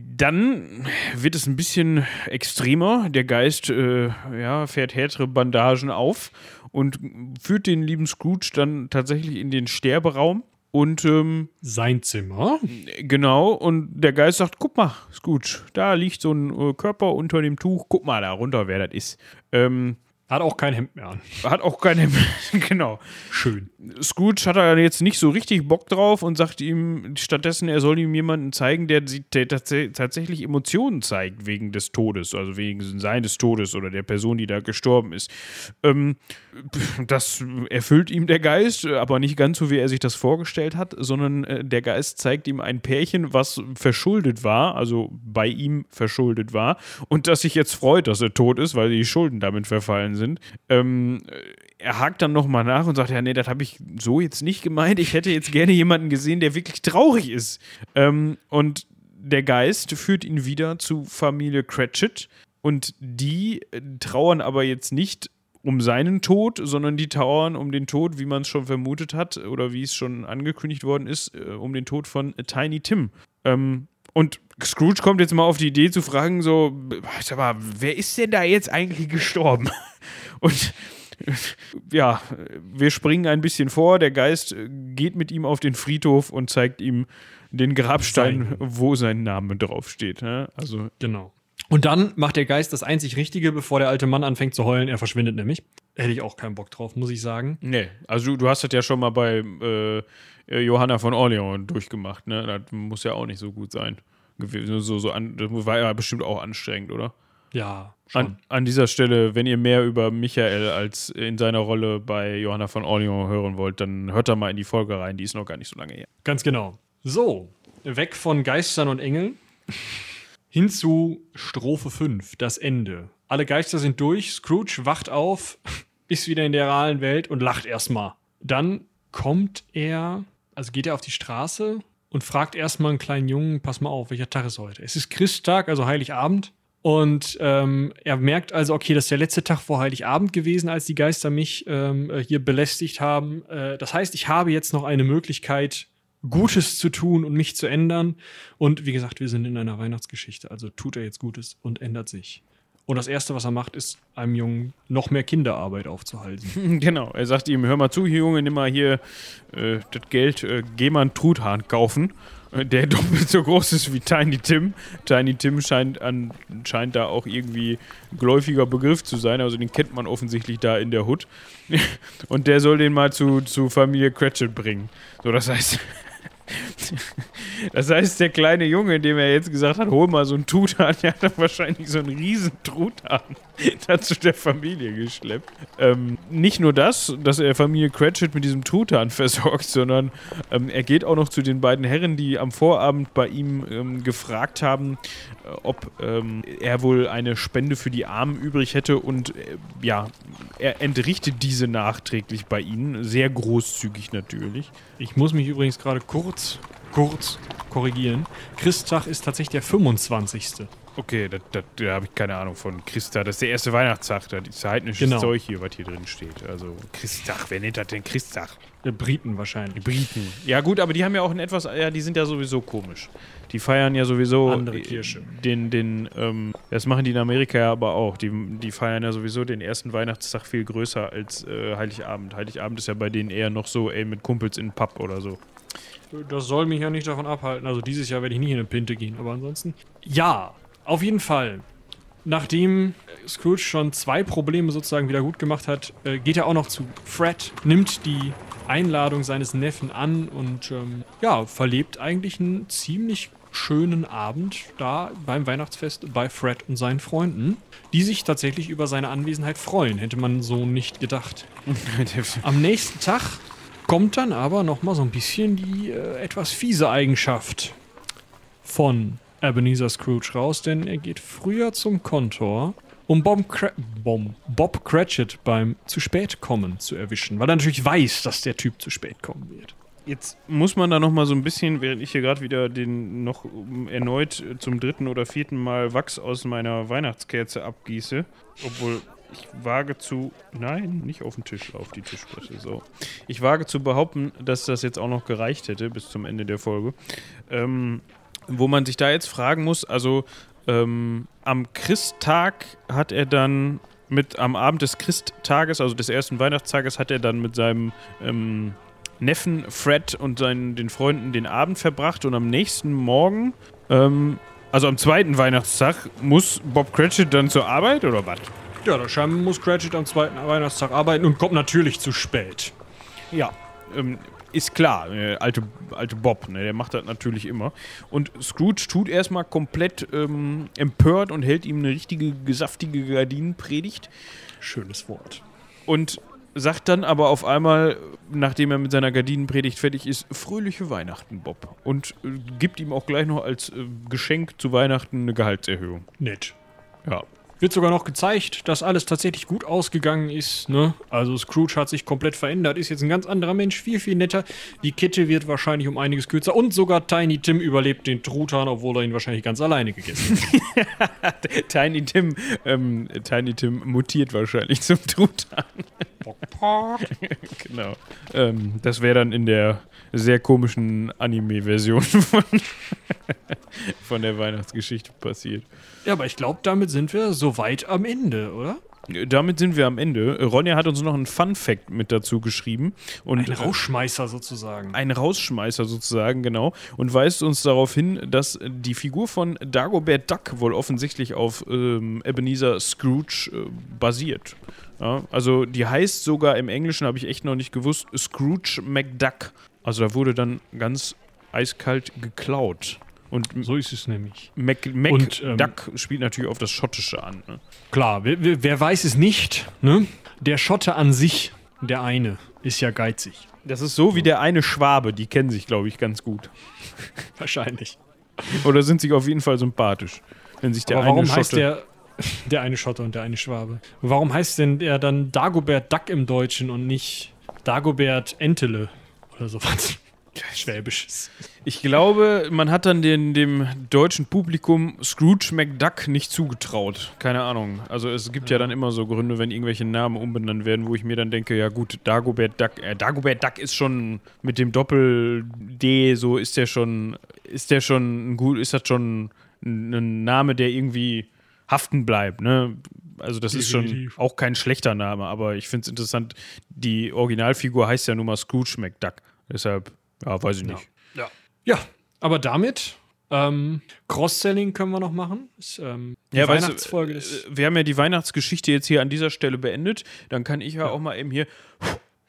dann wird es ein bisschen extremer. Der Geist äh, ja, fährt härtere Bandagen auf und führt den lieben Scrooge dann tatsächlich in den Sterberaum. Und ähm, sein Zimmer. Genau, und der Geist sagt: Guck mal, gut. Da liegt so ein äh, Körper unter dem Tuch. Guck mal da runter, wer das ist. Ähm, hat auch kein Hemd mehr an. Hat auch kein Hemd. genau. Schön. Scrooge hat da jetzt nicht so richtig Bock drauf und sagt ihm stattdessen, er soll ihm jemanden zeigen, der, der tatsächlich Emotionen zeigt wegen des Todes, also wegen seines Todes oder der Person, die da gestorben ist. Ähm, das erfüllt ihm der Geist, aber nicht ganz so, wie er sich das vorgestellt hat, sondern äh, der Geist zeigt ihm ein Pärchen, was verschuldet war, also bei ihm verschuldet war und das sich jetzt freut, dass er tot ist, weil die Schulden damit verfallen sind. Ähm, er hakt dann nochmal nach und sagt, ja, nee, das habe ich so jetzt nicht gemeint. Ich hätte jetzt gerne jemanden gesehen, der wirklich traurig ist. Ähm, und der Geist führt ihn wieder zu Familie Cratchit und die trauern aber jetzt nicht um seinen Tod, sondern die trauern um den Tod, wie man es schon vermutet hat oder wie es schon angekündigt worden ist, äh, um den Tod von Tiny Tim. Ähm, und Scrooge kommt jetzt mal auf die Idee zu fragen, so, sag mal, wer ist denn da jetzt eigentlich gestorben? Und ja, wir springen ein bisschen vor. Der Geist geht mit ihm auf den Friedhof und zeigt ihm den Grabstein, sein. wo sein Name draufsteht. Ne? Also genau. Und dann macht der Geist das einzig Richtige, bevor der alte Mann anfängt zu heulen. Er verschwindet nämlich. Hätte ich auch keinen Bock drauf, muss ich sagen. Nee, also du, du hast das ja schon mal bei äh, Johanna von Orleans durchgemacht. Ne? Das muss ja auch nicht so gut sein gewesen. So, so an, das war ja bestimmt auch anstrengend, oder? Ja, schon. An, an, dieser Stelle, wenn ihr mehr über Michael als in seiner Rolle bei Johanna von Orleans hören wollt, dann hört da mal in die Folge rein, die ist noch gar nicht so lange her. Ganz genau. So, weg von Geistern und Engeln hin zu Strophe 5, das Ende. Alle Geister sind durch, Scrooge wacht auf, ist wieder in der realen Welt und lacht erstmal. Dann kommt er, also geht er auf die Straße und fragt erstmal einen kleinen Jungen, pass mal auf, welcher Tag ist heute? Es ist Christtag, also Heiligabend. Und ähm, er merkt also, okay, das ist der letzte Tag vor Heiligabend gewesen, als die Geister mich ähm, äh, hier belästigt haben. Äh, das heißt, ich habe jetzt noch eine Möglichkeit, Gutes zu tun und mich zu ändern. Und wie gesagt, wir sind in einer Weihnachtsgeschichte, also tut er jetzt Gutes und ändert sich. Und das Erste, was er macht, ist, einem Jungen noch mehr Kinderarbeit aufzuhalten. Genau, er sagt ihm, hör mal zu, Junge, nimm mal hier äh, das Geld, äh, geh mal einen Truthahn kaufen, äh, der doppelt so groß ist wie Tiny Tim. Tiny Tim scheint, an, scheint da auch irgendwie geläufiger Begriff zu sein, also den kennt man offensichtlich da in der Hood. Und der soll den mal zu, zu Familie Cratchit bringen. So, das heißt, Das heißt, der kleine Junge, dem er jetzt gesagt hat, hol mal so einen Truthahn, der hat dann wahrscheinlich so einen riesen Truthahn dazu der Familie geschleppt. Ähm, nicht nur das, dass er Familie Cratchit mit diesem Truthahn versorgt, sondern ähm, er geht auch noch zu den beiden Herren, die am Vorabend bei ihm ähm, gefragt haben, äh, ob ähm, er wohl eine Spende für die Armen übrig hätte und äh, ja, er entrichtet diese nachträglich bei ihnen, sehr großzügig natürlich. Ich muss mich übrigens gerade kurz, kurz korrigieren. Christtag ist tatsächlich der 25. Okay, da, da, da habe ich keine Ahnung von. Christtag, das ist der erste Weihnachtstag. Das ist heidnisches genau. Zeug hier, was hier drin steht. Also Christtag, wer nennt das denn Christtag? Die Briten wahrscheinlich. Die Briten. Ja gut, aber die haben ja auch ein etwas, ja, die sind ja sowieso komisch. Die feiern ja sowieso andere Kirche. Den, den, ähm, das machen die in Amerika ja aber auch. Die, die feiern ja sowieso den ersten Weihnachtstag viel größer als äh, Heiligabend. Heiligabend ist ja bei denen eher noch so, ey, mit Kumpels in den Pub oder so. Das soll mich ja nicht davon abhalten. Also dieses Jahr werde ich nicht in eine Pinte gehen, aber ansonsten. Ja, auf jeden Fall. Nachdem Scrooge schon zwei Probleme sozusagen wieder gut gemacht hat, äh, geht er auch noch zu Fred, nimmt die Einladung seines Neffen an und ähm, ja, verlebt eigentlich einen ziemlich schönen Abend da beim Weihnachtsfest bei Fred und seinen Freunden, die sich tatsächlich über seine Anwesenheit freuen. Hätte man so nicht gedacht. Am nächsten Tag kommt dann aber nochmal so ein bisschen die äh, etwas fiese Eigenschaft von Ebenezer Scrooge raus, denn er geht früher zum Kontor, um Bob, Cra Bom, Bob Cratchit beim zu spät kommen zu erwischen, weil er natürlich weiß, dass der Typ zu spät kommen wird. Jetzt muss man da noch mal so ein bisschen, während ich hier gerade wieder den noch erneut zum dritten oder vierten Mal Wachs aus meiner Weihnachtskerze abgieße, obwohl ich wage zu, nein, nicht auf den Tisch, auf die Tischplatte, so. Ich wage zu behaupten, dass das jetzt auch noch gereicht hätte bis zum Ende der Folge. Ähm, wo man sich da jetzt fragen muss, also ähm, am Christtag hat er dann mit, am Abend des Christtages, also des ersten Weihnachtstages, hat er dann mit seinem ähm, Neffen Fred und seinen, den Freunden den Abend verbracht und am nächsten Morgen, ähm, also am zweiten Weihnachtstag, muss Bob Cratchit dann zur Arbeit oder was? Ja, da scheinbar muss Cratchit am zweiten Weihnachtstag arbeiten und kommt natürlich zu spät. Ja, ähm, ist klar, äh, alte, alte Bob, ne, der macht das natürlich immer. Und Scrooge tut erstmal komplett ähm, empört und hält ihm eine richtige, gesaftige Gardinenpredigt. Schönes Wort. Und sagt dann aber auf einmal, nachdem er mit seiner Gardinenpredigt fertig ist, fröhliche Weihnachten, Bob. Und äh, gibt ihm auch gleich noch als äh, Geschenk zu Weihnachten eine Gehaltserhöhung. Nett. Ja. Wird sogar noch gezeigt, dass alles tatsächlich gut ausgegangen ist. Ne? Also Scrooge hat sich komplett verändert, ist jetzt ein ganz anderer Mensch, viel, viel netter. Die Kette wird wahrscheinlich um einiges kürzer und sogar Tiny Tim überlebt den Truthahn, obwohl er ihn wahrscheinlich ganz alleine gegessen hat. Tiny Tim, ähm, Tiny Tim mutiert wahrscheinlich zum Truthahn. genau. Ähm, das wäre dann in der sehr komischen Anime-Version von, von der Weihnachtsgeschichte passiert. ja, aber ich glaube, damit sind wir soweit am Ende, oder? Damit sind wir am Ende. Ronja hat uns noch einen Fun-Fact mit dazu geschrieben. Und Ein Rauschmeißer sozusagen. ein Rausschmeißer sozusagen, genau, und weist uns darauf hin, dass die Figur von Dagobert Duck wohl offensichtlich auf ähm, Ebenezer Scrooge äh, basiert. Ja, also die heißt sogar im Englischen, habe ich echt noch nicht gewusst, Scrooge McDuck. Also da wurde dann ganz eiskalt geklaut. Und So ist es nämlich. Mac, Mac Und, ähm, Duck spielt natürlich auf das Schottische an. Ne? Klar, wer, wer, weiß es nicht, ne? Der Schotte an sich, der eine, ist ja geizig. Das ist so wie der eine Schwabe, die kennen sich, glaube ich, ganz gut. Wahrscheinlich. Oder sind sich auf jeden Fall sympathisch. Wenn sich der Aber eine warum Schotte heißt der, der eine Schotte und der eine Schwabe? Warum heißt denn der dann Dagobert Duck im Deutschen und nicht Dagobert Entele oder sowas? Schwäbisches. Ich glaube, man hat dann den, dem deutschen Publikum Scrooge McDuck nicht zugetraut. Keine Ahnung. Also es gibt ja. dann immer so Gründe, wenn irgendwelche Namen umbenannt werden, wo ich mir dann denke, ja gut, Dagobert Duck, äh, Dagobert Duck ist schon mit dem Doppel-D, so ist der schon, ist der schon ein gut, ist das schon ein, ein Name, der irgendwie haften bleibt, ne? Also das ist schon Definitiv. auch kein schlechter Name, aber ich finde es interessant, die Originalfigur heißt ja nun mal Scrooge McDuck. Deshalb, ja, weiß ich nicht. Ja. Ja, aber damit, ähm, Cross-Selling können wir noch machen. Ist, ähm, die Ja, weißt du, Weihnachtsfolge äh, ist. wir haben ja die Weihnachtsgeschichte jetzt hier an dieser Stelle beendet. Dann kann ich ja, auch mal eben hier.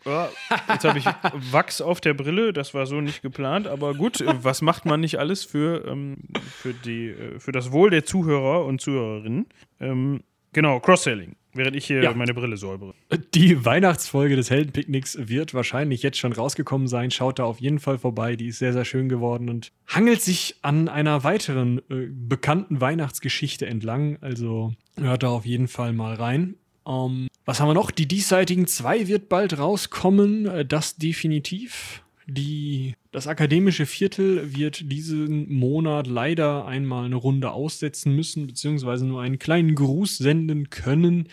Ja, Jetzt habe ich Wachs auf der Brille, das war so nicht geplant, aber gut, äh, was macht man nicht alles für, ähm, für, die, äh, für das Wohl der Zuhörer und Zuhörerinnen? Ähm, genau, Cross-Selling, während ich hier Ja. meine Brille säubere. Die Weihnachtsfolge des Heldenpicknicks wird wahrscheinlich jetzt schon rausgekommen sein. Schaut da auf jeden Fall vorbei. Die ist sehr, sehr schön geworden und hangelt sich an einer weiteren äh, bekannten Weihnachtsgeschichte entlang. Also hört da auf jeden Fall mal rein. Ähm, was haben wir noch? Die Diesseitigen 2 wird bald rauskommen. Äh, Das definitiv. Die, das akademische Viertel wird diesen Monat leider einmal eine Runde aussetzen müssen, beziehungsweise nur einen kleinen Gruß senden können,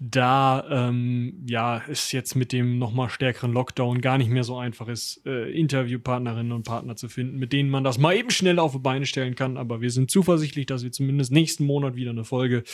da ähm, ja es jetzt mit dem nochmal stärkeren Lockdown gar nicht mehr so einfach ist, äh, Interviewpartnerinnen und Partner zu finden, mit denen man das mal eben schnell auf die Beine stellen kann. Aber wir sind zuversichtlich, dass wir zumindest nächsten Monat wieder eine Folge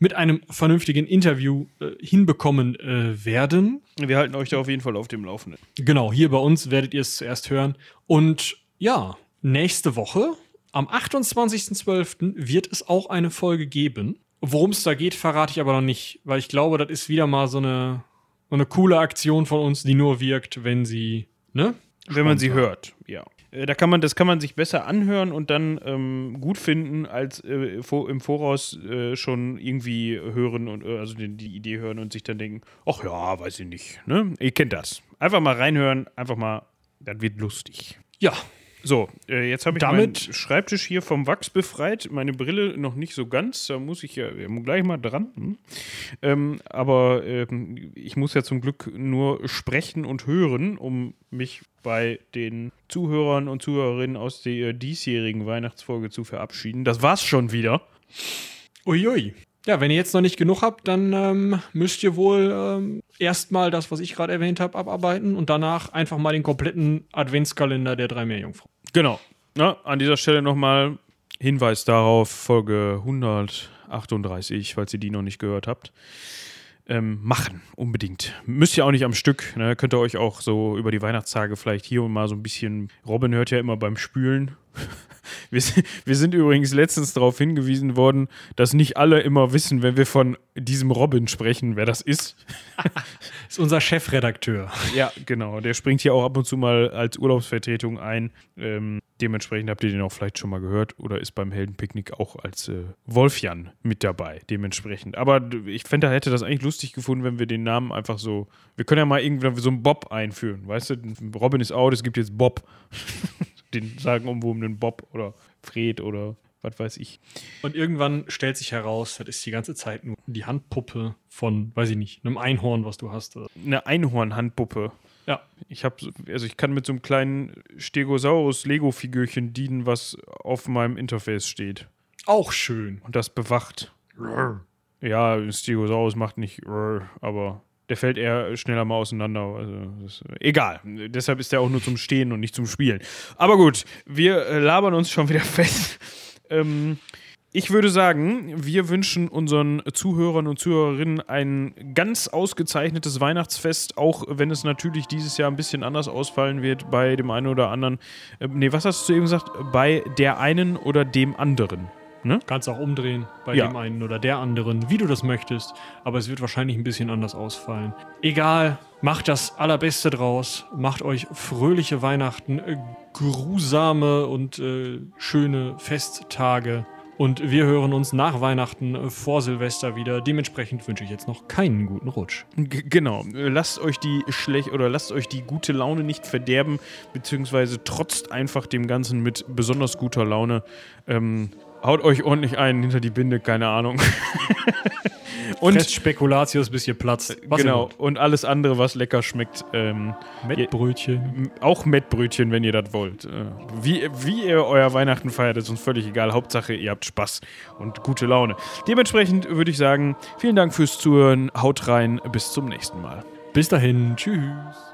mit einem vernünftigen Interview äh, hinbekommen äh, werden. Wir halten euch da auf jeden Fall auf dem Laufenden. Genau, hier bei uns werdet ihr es zuerst hören. Und ja, nächste Woche, am 28.12., wird es auch eine Folge geben. Worum es da geht, verrate ich aber noch nicht, weil ich glaube, das ist wieder mal so eine, so eine coole Aktion von uns, die nur wirkt, wenn sie, ne? Wenn man sie Sponsor. hört, ja. Äh, Da kann man, das kann man sich besser anhören und dann ähm, gut finden, als äh, vor, im Voraus äh, schon irgendwie hören und äh, also die, die Idee hören und sich dann denken, ach ja, weiß ich nicht. Ne? Ihr kennt das. Einfach mal reinhören, einfach mal, das wird lustig. Ja, So, äh, jetzt habe ich Damit- meinen Schreibtisch hier vom Wachs befreit. Meine Brille noch nicht so ganz. Da muss ich ja gleich mal dran. Hm? Ähm, aber ähm, ich muss ja zum Glück nur sprechen und hören, um mich bei den Zuhörern und Zuhörerinnen aus der diesjährigen Weihnachtsfolge zu verabschieden. Das war's schon wieder. Uiui. Ja, wenn ihr jetzt noch nicht genug habt, dann ähm, müsst ihr wohl ähm, erstmal das, was ich gerade erwähnt habe, abarbeiten und danach einfach mal den kompletten Adventskalender der drei Meerjungfrauen. Genau. Na, an dieser Stelle nochmal Hinweis darauf, Folge 138, falls ihr die noch nicht gehört habt. ähm, machen, unbedingt. Müsst ihr auch nicht am Stück, ne? könnt ihr euch auch so über die Weihnachtstage vielleicht hier und mal so ein bisschen, Robin hört ja immer beim Spülen. Wir, sind- wir sind übrigens letztens darauf hingewiesen worden, dass nicht alle immer wissen, wenn wir von diesem Robin sprechen, wer das ist. ist unser Chefredakteur. Ja, genau. Der springt hier auch ab und zu mal als Urlaubsvertretung ein. Ähm, dementsprechend habt ihr den auch vielleicht schon mal gehört oder ist beim Heldenpicknick auch als äh, Wolfjan mit dabei. Dementsprechend. Aber ich fände, hätte das eigentlich lustig gefunden, wenn wir den Namen einfach so. Wir können ja mal irgendwie so einen Bob einführen. Weißt du, Robin ist out, es gibt jetzt Bob. den sagen umwobenen Bob oder Fred oder was weiß ich. Und irgendwann stellt sich heraus, das ist die ganze Zeit nur die Handpuppe von, weiß ich nicht, einem Einhorn, was du hast. Eine Einhorn-Handpuppe. Ja. Ich habe, also ich kann mit so einem kleinen Stegosaurus-Lego-Figürchen dienen, was auf meinem Interface steht Auch schön. und das bewacht. Ja, ein Stegosaurus macht nicht, aber der fällt eher schneller mal auseinander. Also das, egal. Deshalb ist der auch nur zum Stehen und nicht zum Spielen. Aber gut, wir äh, labern uns schon wieder fest. Ähm, ich würde sagen, wir wünschen unseren Zuhörern und Zuhörerinnen ein ganz ausgezeichnetes Weihnachtsfest, auch wenn es natürlich dieses Jahr ein bisschen anders ausfallen wird bei dem einen oder anderen. Äh, nee, was hast du eben gesagt? Bei der einen oder dem anderen. Kannst auch umdrehen bei Ja. dem einen oder der anderen, wie du das möchtest. Aber es wird wahrscheinlich ein bisschen anders ausfallen. Egal, macht das Allerbeste draus. Macht euch fröhliche Weihnachten, äh, grusame und äh, schöne Festtage. Und wir hören uns nach Weihnachten äh, vor Silvester wieder. Dementsprechend wünsche ich jetzt noch keinen guten Rutsch. G genau. Äh, Lasst euch die schlecht oder lasst euch die gute Laune nicht verderben, beziehungsweise trotzt einfach dem Ganzen mit besonders guter Laune. Ähm, haut euch ordentlich einen hinter die Binde, keine Ahnung. Und und Spekulatius, bis ihr platzt. Was genau, und alles andere, was lecker schmeckt. Ähm. Mettbrötchen. auch Mettbrötchen, wenn ihr das wollt. Äh, wie, wie ihr euer Weihnachten feiert, ist uns völlig egal. Hauptsache, ihr habt Spaß und gute Laune. Dementsprechend würde ich sagen, vielen Dank fürs Zuhören. Haut rein, bis zum nächsten Mal. Bis dahin. Tschüss.